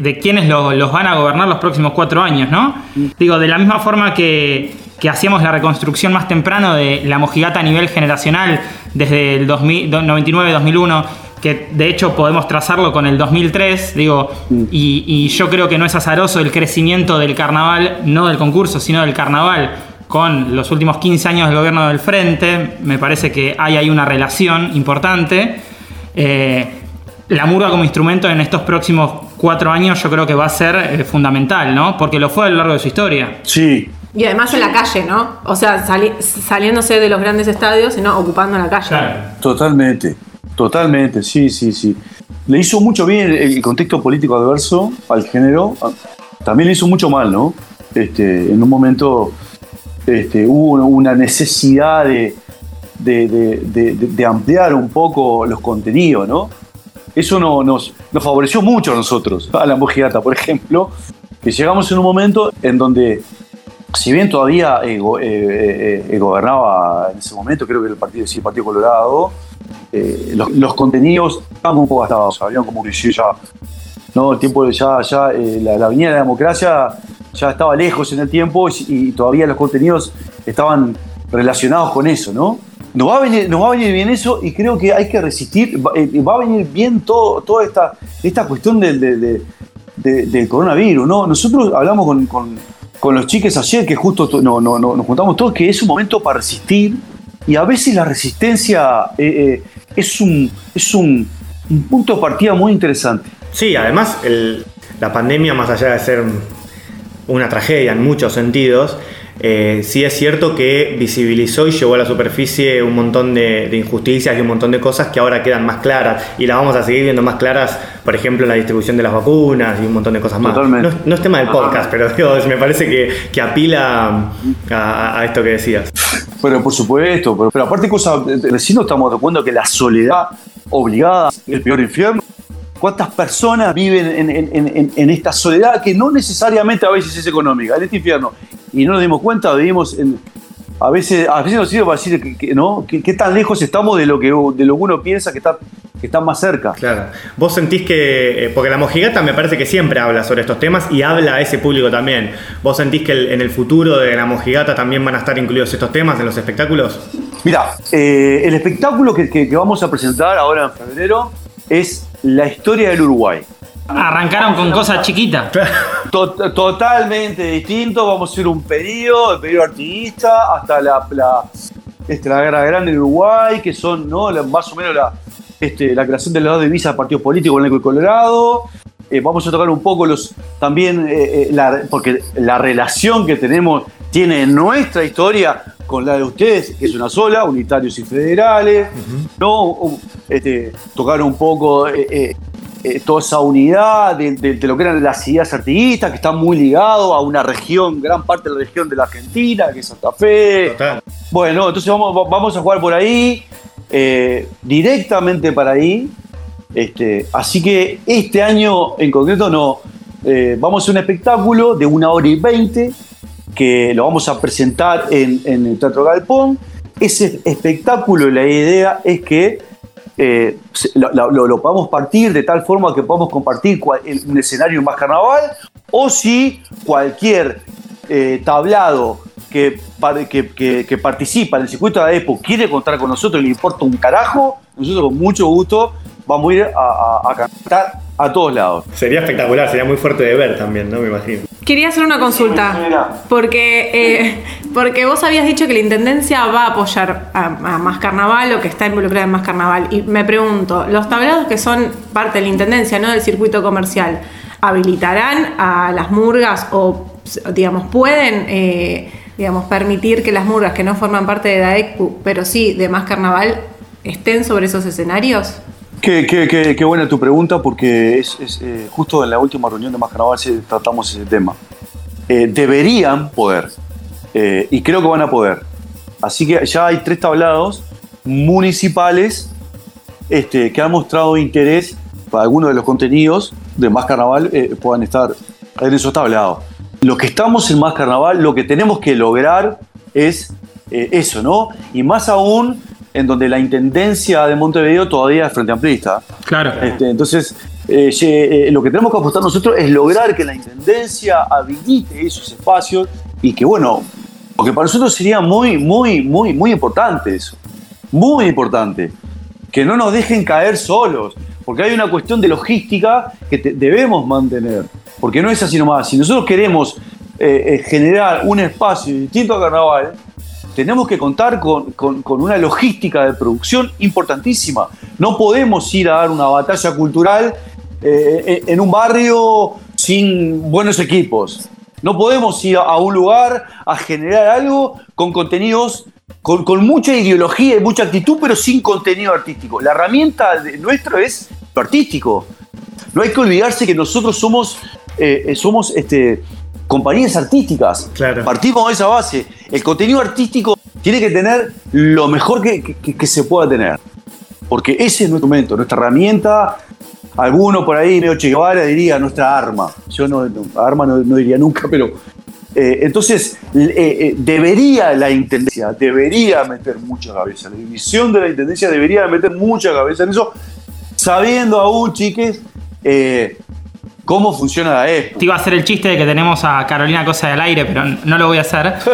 de quienes lo- los van a gobernar los próximos cuatro años, ¿no? Digo, de la misma forma que, que hacíamos la reconstrucción más temprano de la mojigata a nivel generacional desde el 2000 do- 99-2001, que de hecho podemos trazarlo con el 2003, digo, y, y yo creo que no es azaroso el crecimiento del carnaval, no del concurso, sino del carnaval, con los últimos 15 años del gobierno del Frente, me parece que hay ahí una relación importante. Eh, la murga como instrumento en estos próximos cuatro años yo creo que va a ser eh, fundamental, ¿no? Porque lo fue a lo largo de su historia. Sí, Y además en la calle, ¿no? O sea, sali- saliéndose de los grandes estadios, sino ocupando la calle. totalmente. Totalmente, sí, sí, sí. Le hizo mucho bien el, contexto político adverso al género. Ah, También le hizo mucho mal, ¿no? Este, en un momento este, hubo una necesidad de- de ampliar un poco los contenidos, ¿no? Eso no- nos, nos favoreció mucho a nosotros, a la mojigata, por ejemplo, que llegamos en un momento en donde, si bien todavía eh, eh, eh, gobernaba en ese momento, creo que el Partido, sí, el partido Colorado, los, contenidos estaban un poco gastados, habían como que ya, no, el tiempo ya, ya la, la avenida de la democracia ya estaba lejos en el tiempo y, todavía los contenidos estaban relacionados con eso, ¿no? Nos va, a venir, bien eso y creo que hay que resistir, va, a venir bien todo, toda esta, esta cuestión del, de- de- de- del coronavirus, ¿no? Nosotros hablamos con- con los chiques ayer que justo to- no, no, no, nos juntamos todos que es un momento para resistir y a veces la resistencia eh, eh, es, un, es un, un punto de partida muy interesante. Sí, además la pandemia, más allá de ser una tragedia en muchos sentidos, eh, sí es cierto que visibilizó y llevó a la superficie un montón de, de injusticias y un montón de cosas que ahora quedan más claras y las vamos a seguir viendo más claras, por ejemplo, la distribución de las vacunas y un montón de cosas más. Totalmente. No, no es tema del podcast, pero digo, me parece que, que apila a, a esto que decías. Pero por supuesto, pero, pero aparte cosa, recién nos estamos dando cuenta que la soledad obligada es el peor infierno. ¿Cuántas personas viven en, en- en- en esta soledad que no necesariamente a veces es económica, en este infierno? Y no nos dimos cuenta, vivimos en... A veces, a veces nos sirve para decir que, que, ¿no? que, que tan lejos estamos de lo que, de lo que uno piensa que está, que está más cerca. Claro. Vos sentís que, eh, porque la mojigata me parece que siempre habla sobre estos temas y habla a ese público también. ¿Vos sentís que el- en el futuro de la mojigata también van a estar incluidos estos temas en los espectáculos? Mira, eh, el espectáculo que vamos a presentar ahora en febrero es la historia del Uruguay. Arrancaron con cosas chiquitas. To- totalmente distinto. Vamos a hacer un periodo, el periodo artiguista, hasta la, la, este, la guerra grande de Uruguay, que son ¿no? la- más o menos la, este, la creación de las dos divisas de partidos políticos en el Colorado. Eh, vamos a tocar un poco los también, eh, eh, la- porque la relación que tenemos tiene nuestra historia con la de ustedes, que es una sola, unitarios y federales. ¿no? Este, tocar un poco eh, toda esa unidad de, de- de lo que eran las ideas artiguistas, que están muy ligados a una región, gran parte de la región de la Argentina, que es Santa Fe. Total. Bueno, entonces vamos, va- vamos a jugar por ahí, eh, directamente para ahí. Este, así que este año en concreto no. eh, vamos a hacer un espectáculo de una hora y veinte que lo vamos a presentar en, en el Teatro Galpón. Ese espectáculo, la idea es que eh, lo, lo- podamos partir de tal forma que podamos compartir un escenario más carnaval, o si cualquier eh, tablado que, que, participa en el circuito de la EPO quiere contar con nosotros le importa un carajo, nosotros con mucho gusto vamos a ir a cantar a todos lados. Sería espectacular, sería muy fuerte de ver también, ¿no? Me imagino. Quería hacer una consulta. Porque, eh, porque vos habías dicho que la intendencia va a apoyar a, a Más Carnaval o que está involucrada en Más Carnaval. Y me pregunto, los tablados que son parte de la intendencia, no del circuito comercial, ¿habilitarán a las murgas o, digamos, pueden, eh, digamos, permitir que las murgas que no forman parte de DAECPU, pero sí de Más Carnaval, estén sobre esos escenarios? Qué, qué- qué- qué buena tu pregunta porque es, es, eh, justo en la última reunión de Más Carnaval se- tratamos ese tema. Eh, deberían poder, Eh, y creo que van a poder. Así que ya hay tres tablados municipales este, que han mostrado interés para algunos de los contenidos de Más Carnaval eh, puedan estar en esos tablados. Los que estamos en Más Carnaval, lo que tenemos que lograr es eh, eso, ¿no? Y más aún en donde la intendencia de Montevideo todavía es frente amplista. Claro. Este, entonces, eh, eh, lo que tenemos que apostar nosotros es lograr que la intendencia habilite esos espacios y que, bueno, porque para nosotros sería muy, muy, muy, muy importante eso. Muy importante. Que no nos dejen caer solos. Porque hay una cuestión de logística que te- debemos mantener. Porque no es así nomás. Si nosotros queremos eh, generar un espacio distinto a carnaval, tenemos que contar con, con- una logística de producción importantísima. No podemos ir a dar una batalla cultural eh, en un barrio sin buenos equipos. No podemos ir a, un lugar a generar algo con contenidos, con, mucha ideología y mucha actitud, pero sin contenido artístico. La herramienta de- nuestra es lo artístico. No hay que olvidarse que nosotros somos, eh, eh, somos este, compañías artísticas. Claro. Partimos de esa base. El contenido artístico tiene que tener lo mejor que, que- que se pueda tener. Porque ese es nuestro momento, nuestra herramienta. Alguno por ahí, medio Che Guevara, diría nuestra arma. Yo no, no, arma no, no diría nunca, pero. eh, entonces, eh, eh, debería la intendencia, debería meter mucha cabeza. La división de la intendencia debería meter mucha cabeza en eso, sabiendo aún, chiques, cómo funciona la ESPO. Te iba a hacer el chiste de que tenemos a Carolina Cosa del aire, pero no lo voy a hacer.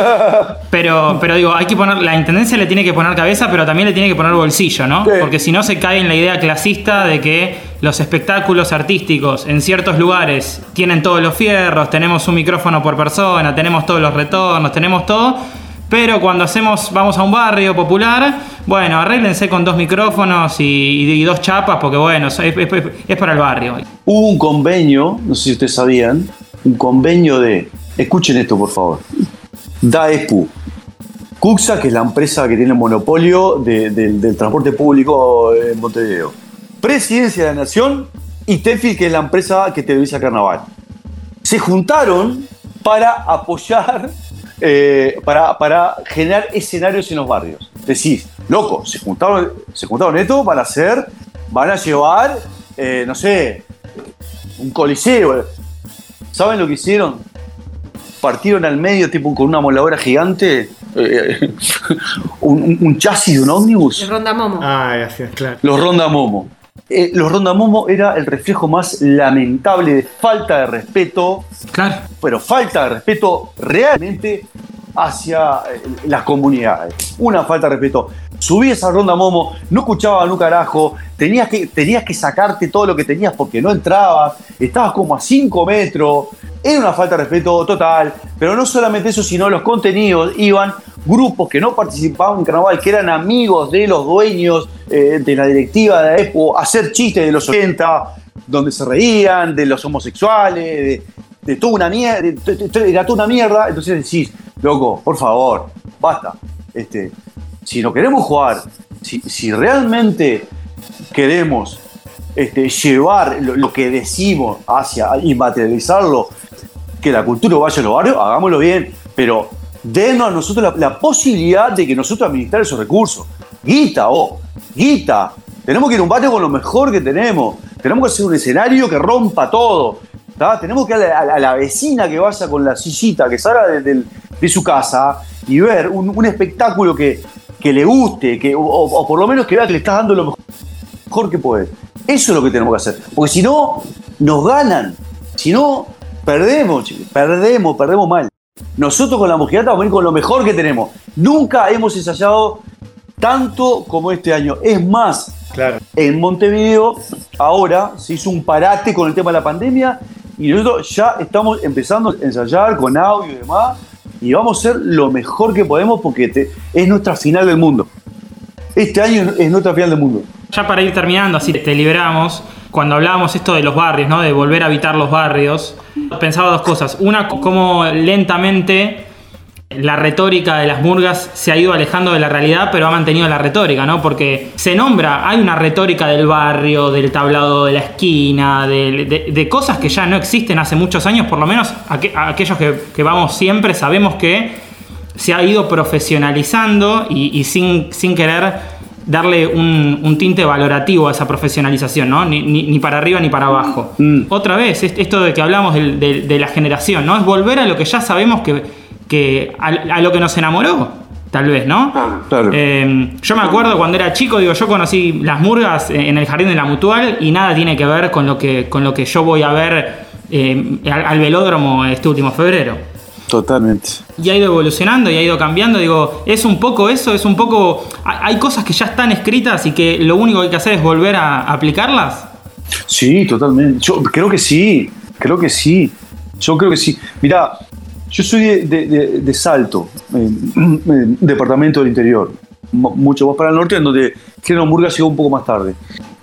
Pero, pero digo, hay que poner, la intendencia le tiene que poner cabeza, pero también le tiene que poner bolsillo, ¿no? Sí. Porque si no se cae en la idea clasista de que los espectáculos artísticos en ciertos lugares tienen todos los fierros, tenemos un micrófono por persona, tenemos todos los retornos, tenemos todo. Pero cuando hacemos, vamos a un barrio popular, bueno, arréglense con dos micrófonos y, dos chapas, porque bueno, es, para el barrio. Hubo un convenio, no sé si ustedes sabían, un convenio de. Escuchen esto, por favor. DAEPU. CUXA, que es la empresa que tiene el monopolio de- de- del transporte público en Montevideo. Presidencia de la Nación y TEFI, que es la empresa que televisa Carnaval. Se juntaron para apoyar, eh, para, para generar escenarios en los barrios. Decís, loco, se juntaron, se juntaron esto para hacer, van a llevar, eh, no sé, un coliseo. ¿Saben lo que hicieron? Partieron al medio, tipo con una moladora gigante, eh, un, un- chasis de un ómnibus. El Ronda Momo. Ay, así es, claro. Los Ronda Momo. Eh, los Ronda Momo era el reflejo más lamentable de falta de respeto, Claro. pero falta de respeto realmente hacia eh, las comunidades. Una falta de respeto. Subías a Ronda Momo, no escuchaban un carajo, tenías que, tenías que sacarte todo lo que tenías porque no entrabas, estabas como a 5 metros, era una falta de respeto total, pero no solamente eso, sino los contenidos iban grupos que no participaban en carnaval, que eran amigos de los dueños eh, de la directiva de EPO, a hacer chistes de los 80, donde se reían de los homosexuales, de, toda una mierda, era toda una mierda, entonces decís, loco, por favor, basta. Este, si no queremos jugar, si, si realmente queremos este, llevar lo, lo que decimos hacia y materializarlo, que la cultura vaya a los barrios, hagámoslo bien, pero denos a nosotros la, posibilidad de que nosotros administrar esos recursos. Guita, oh, guita. Tenemos que ir a un barrio con lo mejor que tenemos. Tenemos que hacer un escenario que rompa todo. ¿tá? Tenemos que a la, a la- vecina que vaya con la sillita, que salga de, su casa y ver un, espectáculo que, que le guste, que, o, o por lo menos que vea que le estás dando lo mejor que puede. Eso es lo que tenemos que hacer. Porque si no, nos ganan. Si no, perdemos, chicos. Perdemos, perdemos mal. Nosotros con la mojigata vamos a ir con lo mejor que tenemos. Nunca hemos ensayado tanto como este año. Es más, Claro. en Montevideo ahora se hizo un parate con el tema de la pandemia y nosotros ya estamos empezando a ensayar con audio y demás y vamos a hacer lo mejor que podemos porque te- es nuestra final del mundo. Este año es nuestra final del mundo. Ya para ir terminando, así te liberamos. Cuando hablábamos esto de los barrios, ¿no? De volver a habitar los barrios, pensaba dos cosas. Una, cómo lentamente la retórica de las murgas se ha ido alejando de la realidad, pero ha mantenido la retórica, ¿no? Porque se nombra, hay una retórica del barrio, del tablado de la esquina, de, cosas que ya no existen hace muchos años, por lo menos aqu- aquellos que, vamos siempre sabemos que se ha ido profesionalizando y, sin querer darle un, un tinte valorativo a esa profesionalización, ¿no? Ni, ni- ni para arriba ni para abajo. Mm. Otra vez, es- esto de que hablamos de, de la generación, ¿no? Es volver a lo que ya sabemos que, que a, a lo que nos enamoró, tal vez, ¿no? Claro. Eh, yo me acuerdo cuando era chico, digo, yo conocí las murgas en el jardín de la mutual y nada tiene que ver con lo que, con lo que yo voy a ver eh, al, al velódromo este último febrero. Totalmente. Y ha ido evolucionando y ha ido cambiando. Digo, es un poco eso, es un poco. Hay cosas que ya están escritas y que lo único que hay que hacer es volver a aplicarlas. Sí, totalmente. Yo creo que sí, creo que sí. Yo creo que sí. Mirá, yo soy de, de- de- de Salto, en- en departamento del interior, mu- mucho más para el norte, en donde Género Murga llegó un poco más tarde.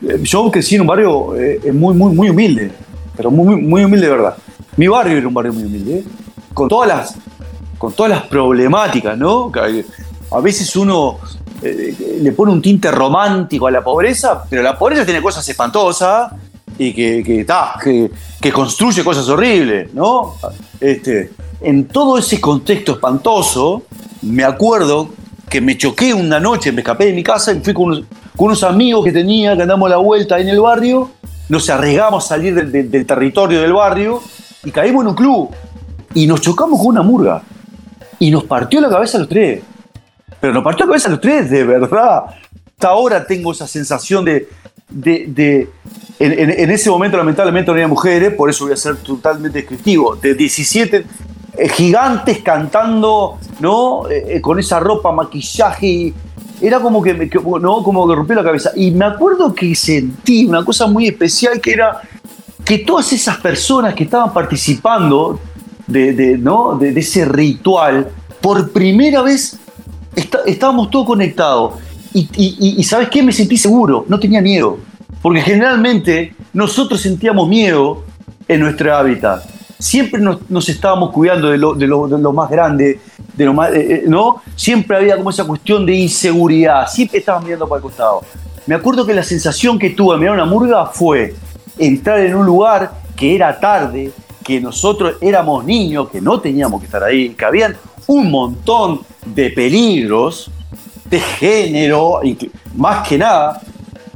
Eh, Yo crecí en un barrio eh, muy, muy, muy humilde, pero muy, muy- humilde de verdad. Mi barrio era un barrio muy humilde, ¿eh? Con todas las, con todas las problemáticas, ¿no? A veces uno eh, le pone un tinte romántico a la pobreza, pero la pobreza tiene cosas espantosas y que, que, que, que construye cosas horribles, ¿no? Este, en todo ese contexto espantoso, me acuerdo que me choqué una noche, me escapé de mi casa y fui con unos, amigos que tenía, que andamos la vuelta en el barrio, nos arriesgamos a salir del territorio del barrio y caímos en un club y nos chocamos con una murga y nos partió la cabeza a los tres. Pero nos partió la cabeza a los tres, de verdad. Hasta ahora tengo esa sensación de. de, de- en, en- ese momento, lamentablemente, no había mujeres, por eso voy a ser totalmente descriptivo. De 17 eh, gigantes cantando, ¿no? Eh, eh, con esa ropa, maquillaje. Era como que- ¿no? como que rompió la cabeza. Y me acuerdo que sentí una cosa muy especial que era que todas esas personas que estaban participando de, ¿no? de, ese ritual, por primera vez está- estábamos todos conectados. Y, y- ¿sabes qué? Me sentí seguro, no tenía miedo. Porque generalmente nosotros sentíamos miedo en nuestro hábitat. Siempre nos, estábamos cuidando de lo, de lo- de lo más grande, de lo más, eh, eh, ¿no? Siempre había como esa cuestión de inseguridad, siempre estábamos mirando para el costado. Me acuerdo que la sensación que tuve al mirar una murga fue entrar en un lugar que era tarde, que nosotros éramos niños, que no teníamos que estar ahí, que habían un montón de peligros de género, más que nada,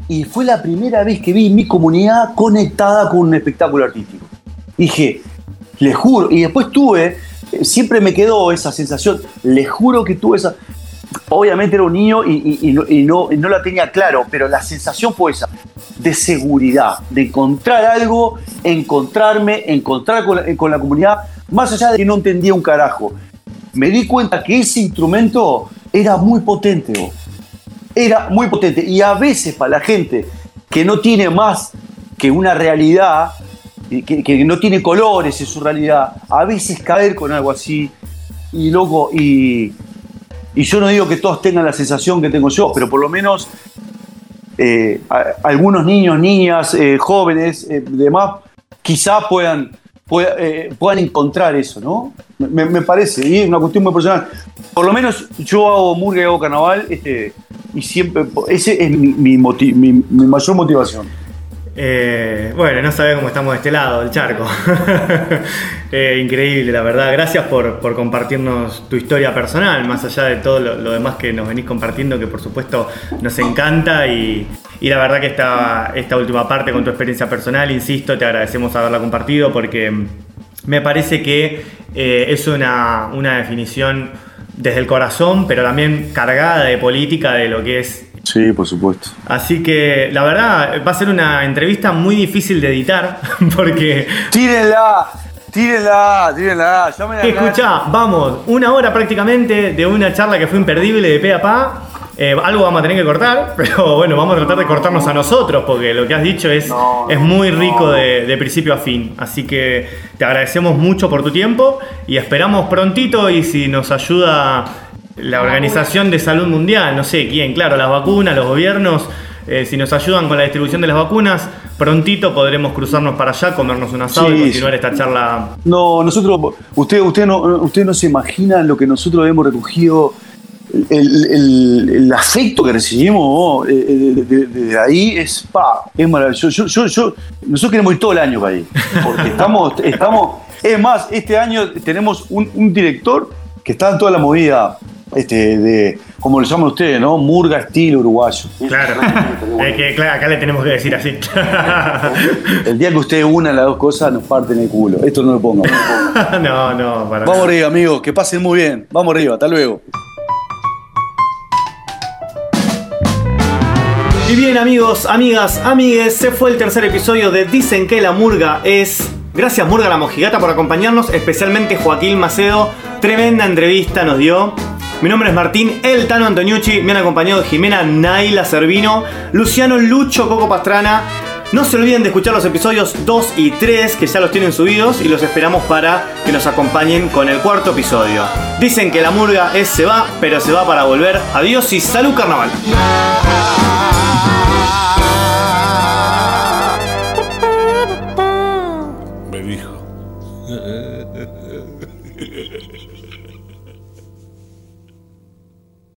y fue la primera vez que vi mi comunidad conectada con un espectáculo artístico. Dije, le juro, y después tuve, siempre me quedó esa sensación, le juro que tuve esa... Obviamente era un niño y, no, no- la tenía claro, pero la sensación fue esa, de seguridad, de encontrar algo, encontrarme, encontrar con la, con la comunidad, más allá de que no entendía un carajo. Me di cuenta que ese instrumento era muy potente. era muy potente. Y a veces para la gente que no tiene más que una realidad, que, que no tiene colores en su realidad, a veces caer con algo así, y loco, y, y yo no digo que todos tengan la sensación que tengo yo, pero por lo menos eh, algunos niños, niñas, eh, jóvenes, eh, demás, quizá puedan, pueda- eh, puedan encontrar eso, ¿no? Me, parece, y es una cuestión muy personal. Por lo menos yo hago murga y hago carnaval, este, y siempre, ese es mi, mi- mi mayor motivación. Eh, bueno, no sabés cómo estamos de este lado del charco. Eh, increíble, la verdad. Gracias por, compartirnos tu historia personal, más allá de todo lo, demás que nos venís compartiendo, que por supuesto nos encanta. Y, la verdad que esta, última parte con tu experiencia personal, insisto, te agradecemos haberla compartido porque me parece que eh, es una definición desde el corazón, pero también cargada de política de lo que es Sí, por supuesto. Así que la verdad va a ser una entrevista muy difícil de editar porque Tírenla, tírenla, tírenla. Ya me la- escuchá, vamos, una hora prácticamente de una charla que fue imperdible de pe a pa. Eh, algo vamos a tener que cortar, pero bueno, vamos a tratar de cortarnos a nosotros porque lo que has dicho es, No, es muy rico de, de principio a fin. Así que te agradecemos mucho por tu tiempo y esperamos prontito y si nos ayuda la Organización de Salud Mundial, no sé quién, claro, las vacunas, los gobiernos, eh, si nos ayudan con la distribución de las vacunas, prontito podremos cruzarnos para allá, comernos un asado y Sí, continuar sí. esta charla. No, nosotros, usted, usted, no, usted no se imagina lo que nosotros hemos recogido, el, el- el afecto que recibimos eh, de, de- de ahí es, pa, es maravilloso. Yo, yo, yo- nosotros queremos ir todo el año para ahí, porque estamos, estamos, es más, este año tenemos un, un director que está en toda la movida este, de, como le llaman ustedes, ¿no? Murga estilo uruguayo. Claro. Es que, claro, acá le tenemos que decir así. El día que ustedes unan las dos cosas nos parten el culo. Esto no lo pongan. no, no, para Vamos arriba, amigos, que pasen muy bien. Vamos arriba, hasta luego. Y bien amigos, amigas, amigues, se fue el tercer episodio de Dicen que la murga es... Gracias Murga la Mojigata por acompañarnos, especialmente Joaquín Macedo, tremenda entrevista nos dio. Mi nombre es Martín El Tano Antoniucci, me han acompañado Jimena Naila Servino, Luciano Lucho Coco Pastrana. No se olviden de escuchar los episodios 2 y 3 que ya los tienen subidos y los esperamos para que nos acompañen con el cuarto episodio. Dicen que la murga es se va, pero se va para volver. Adiós y salud carnaval.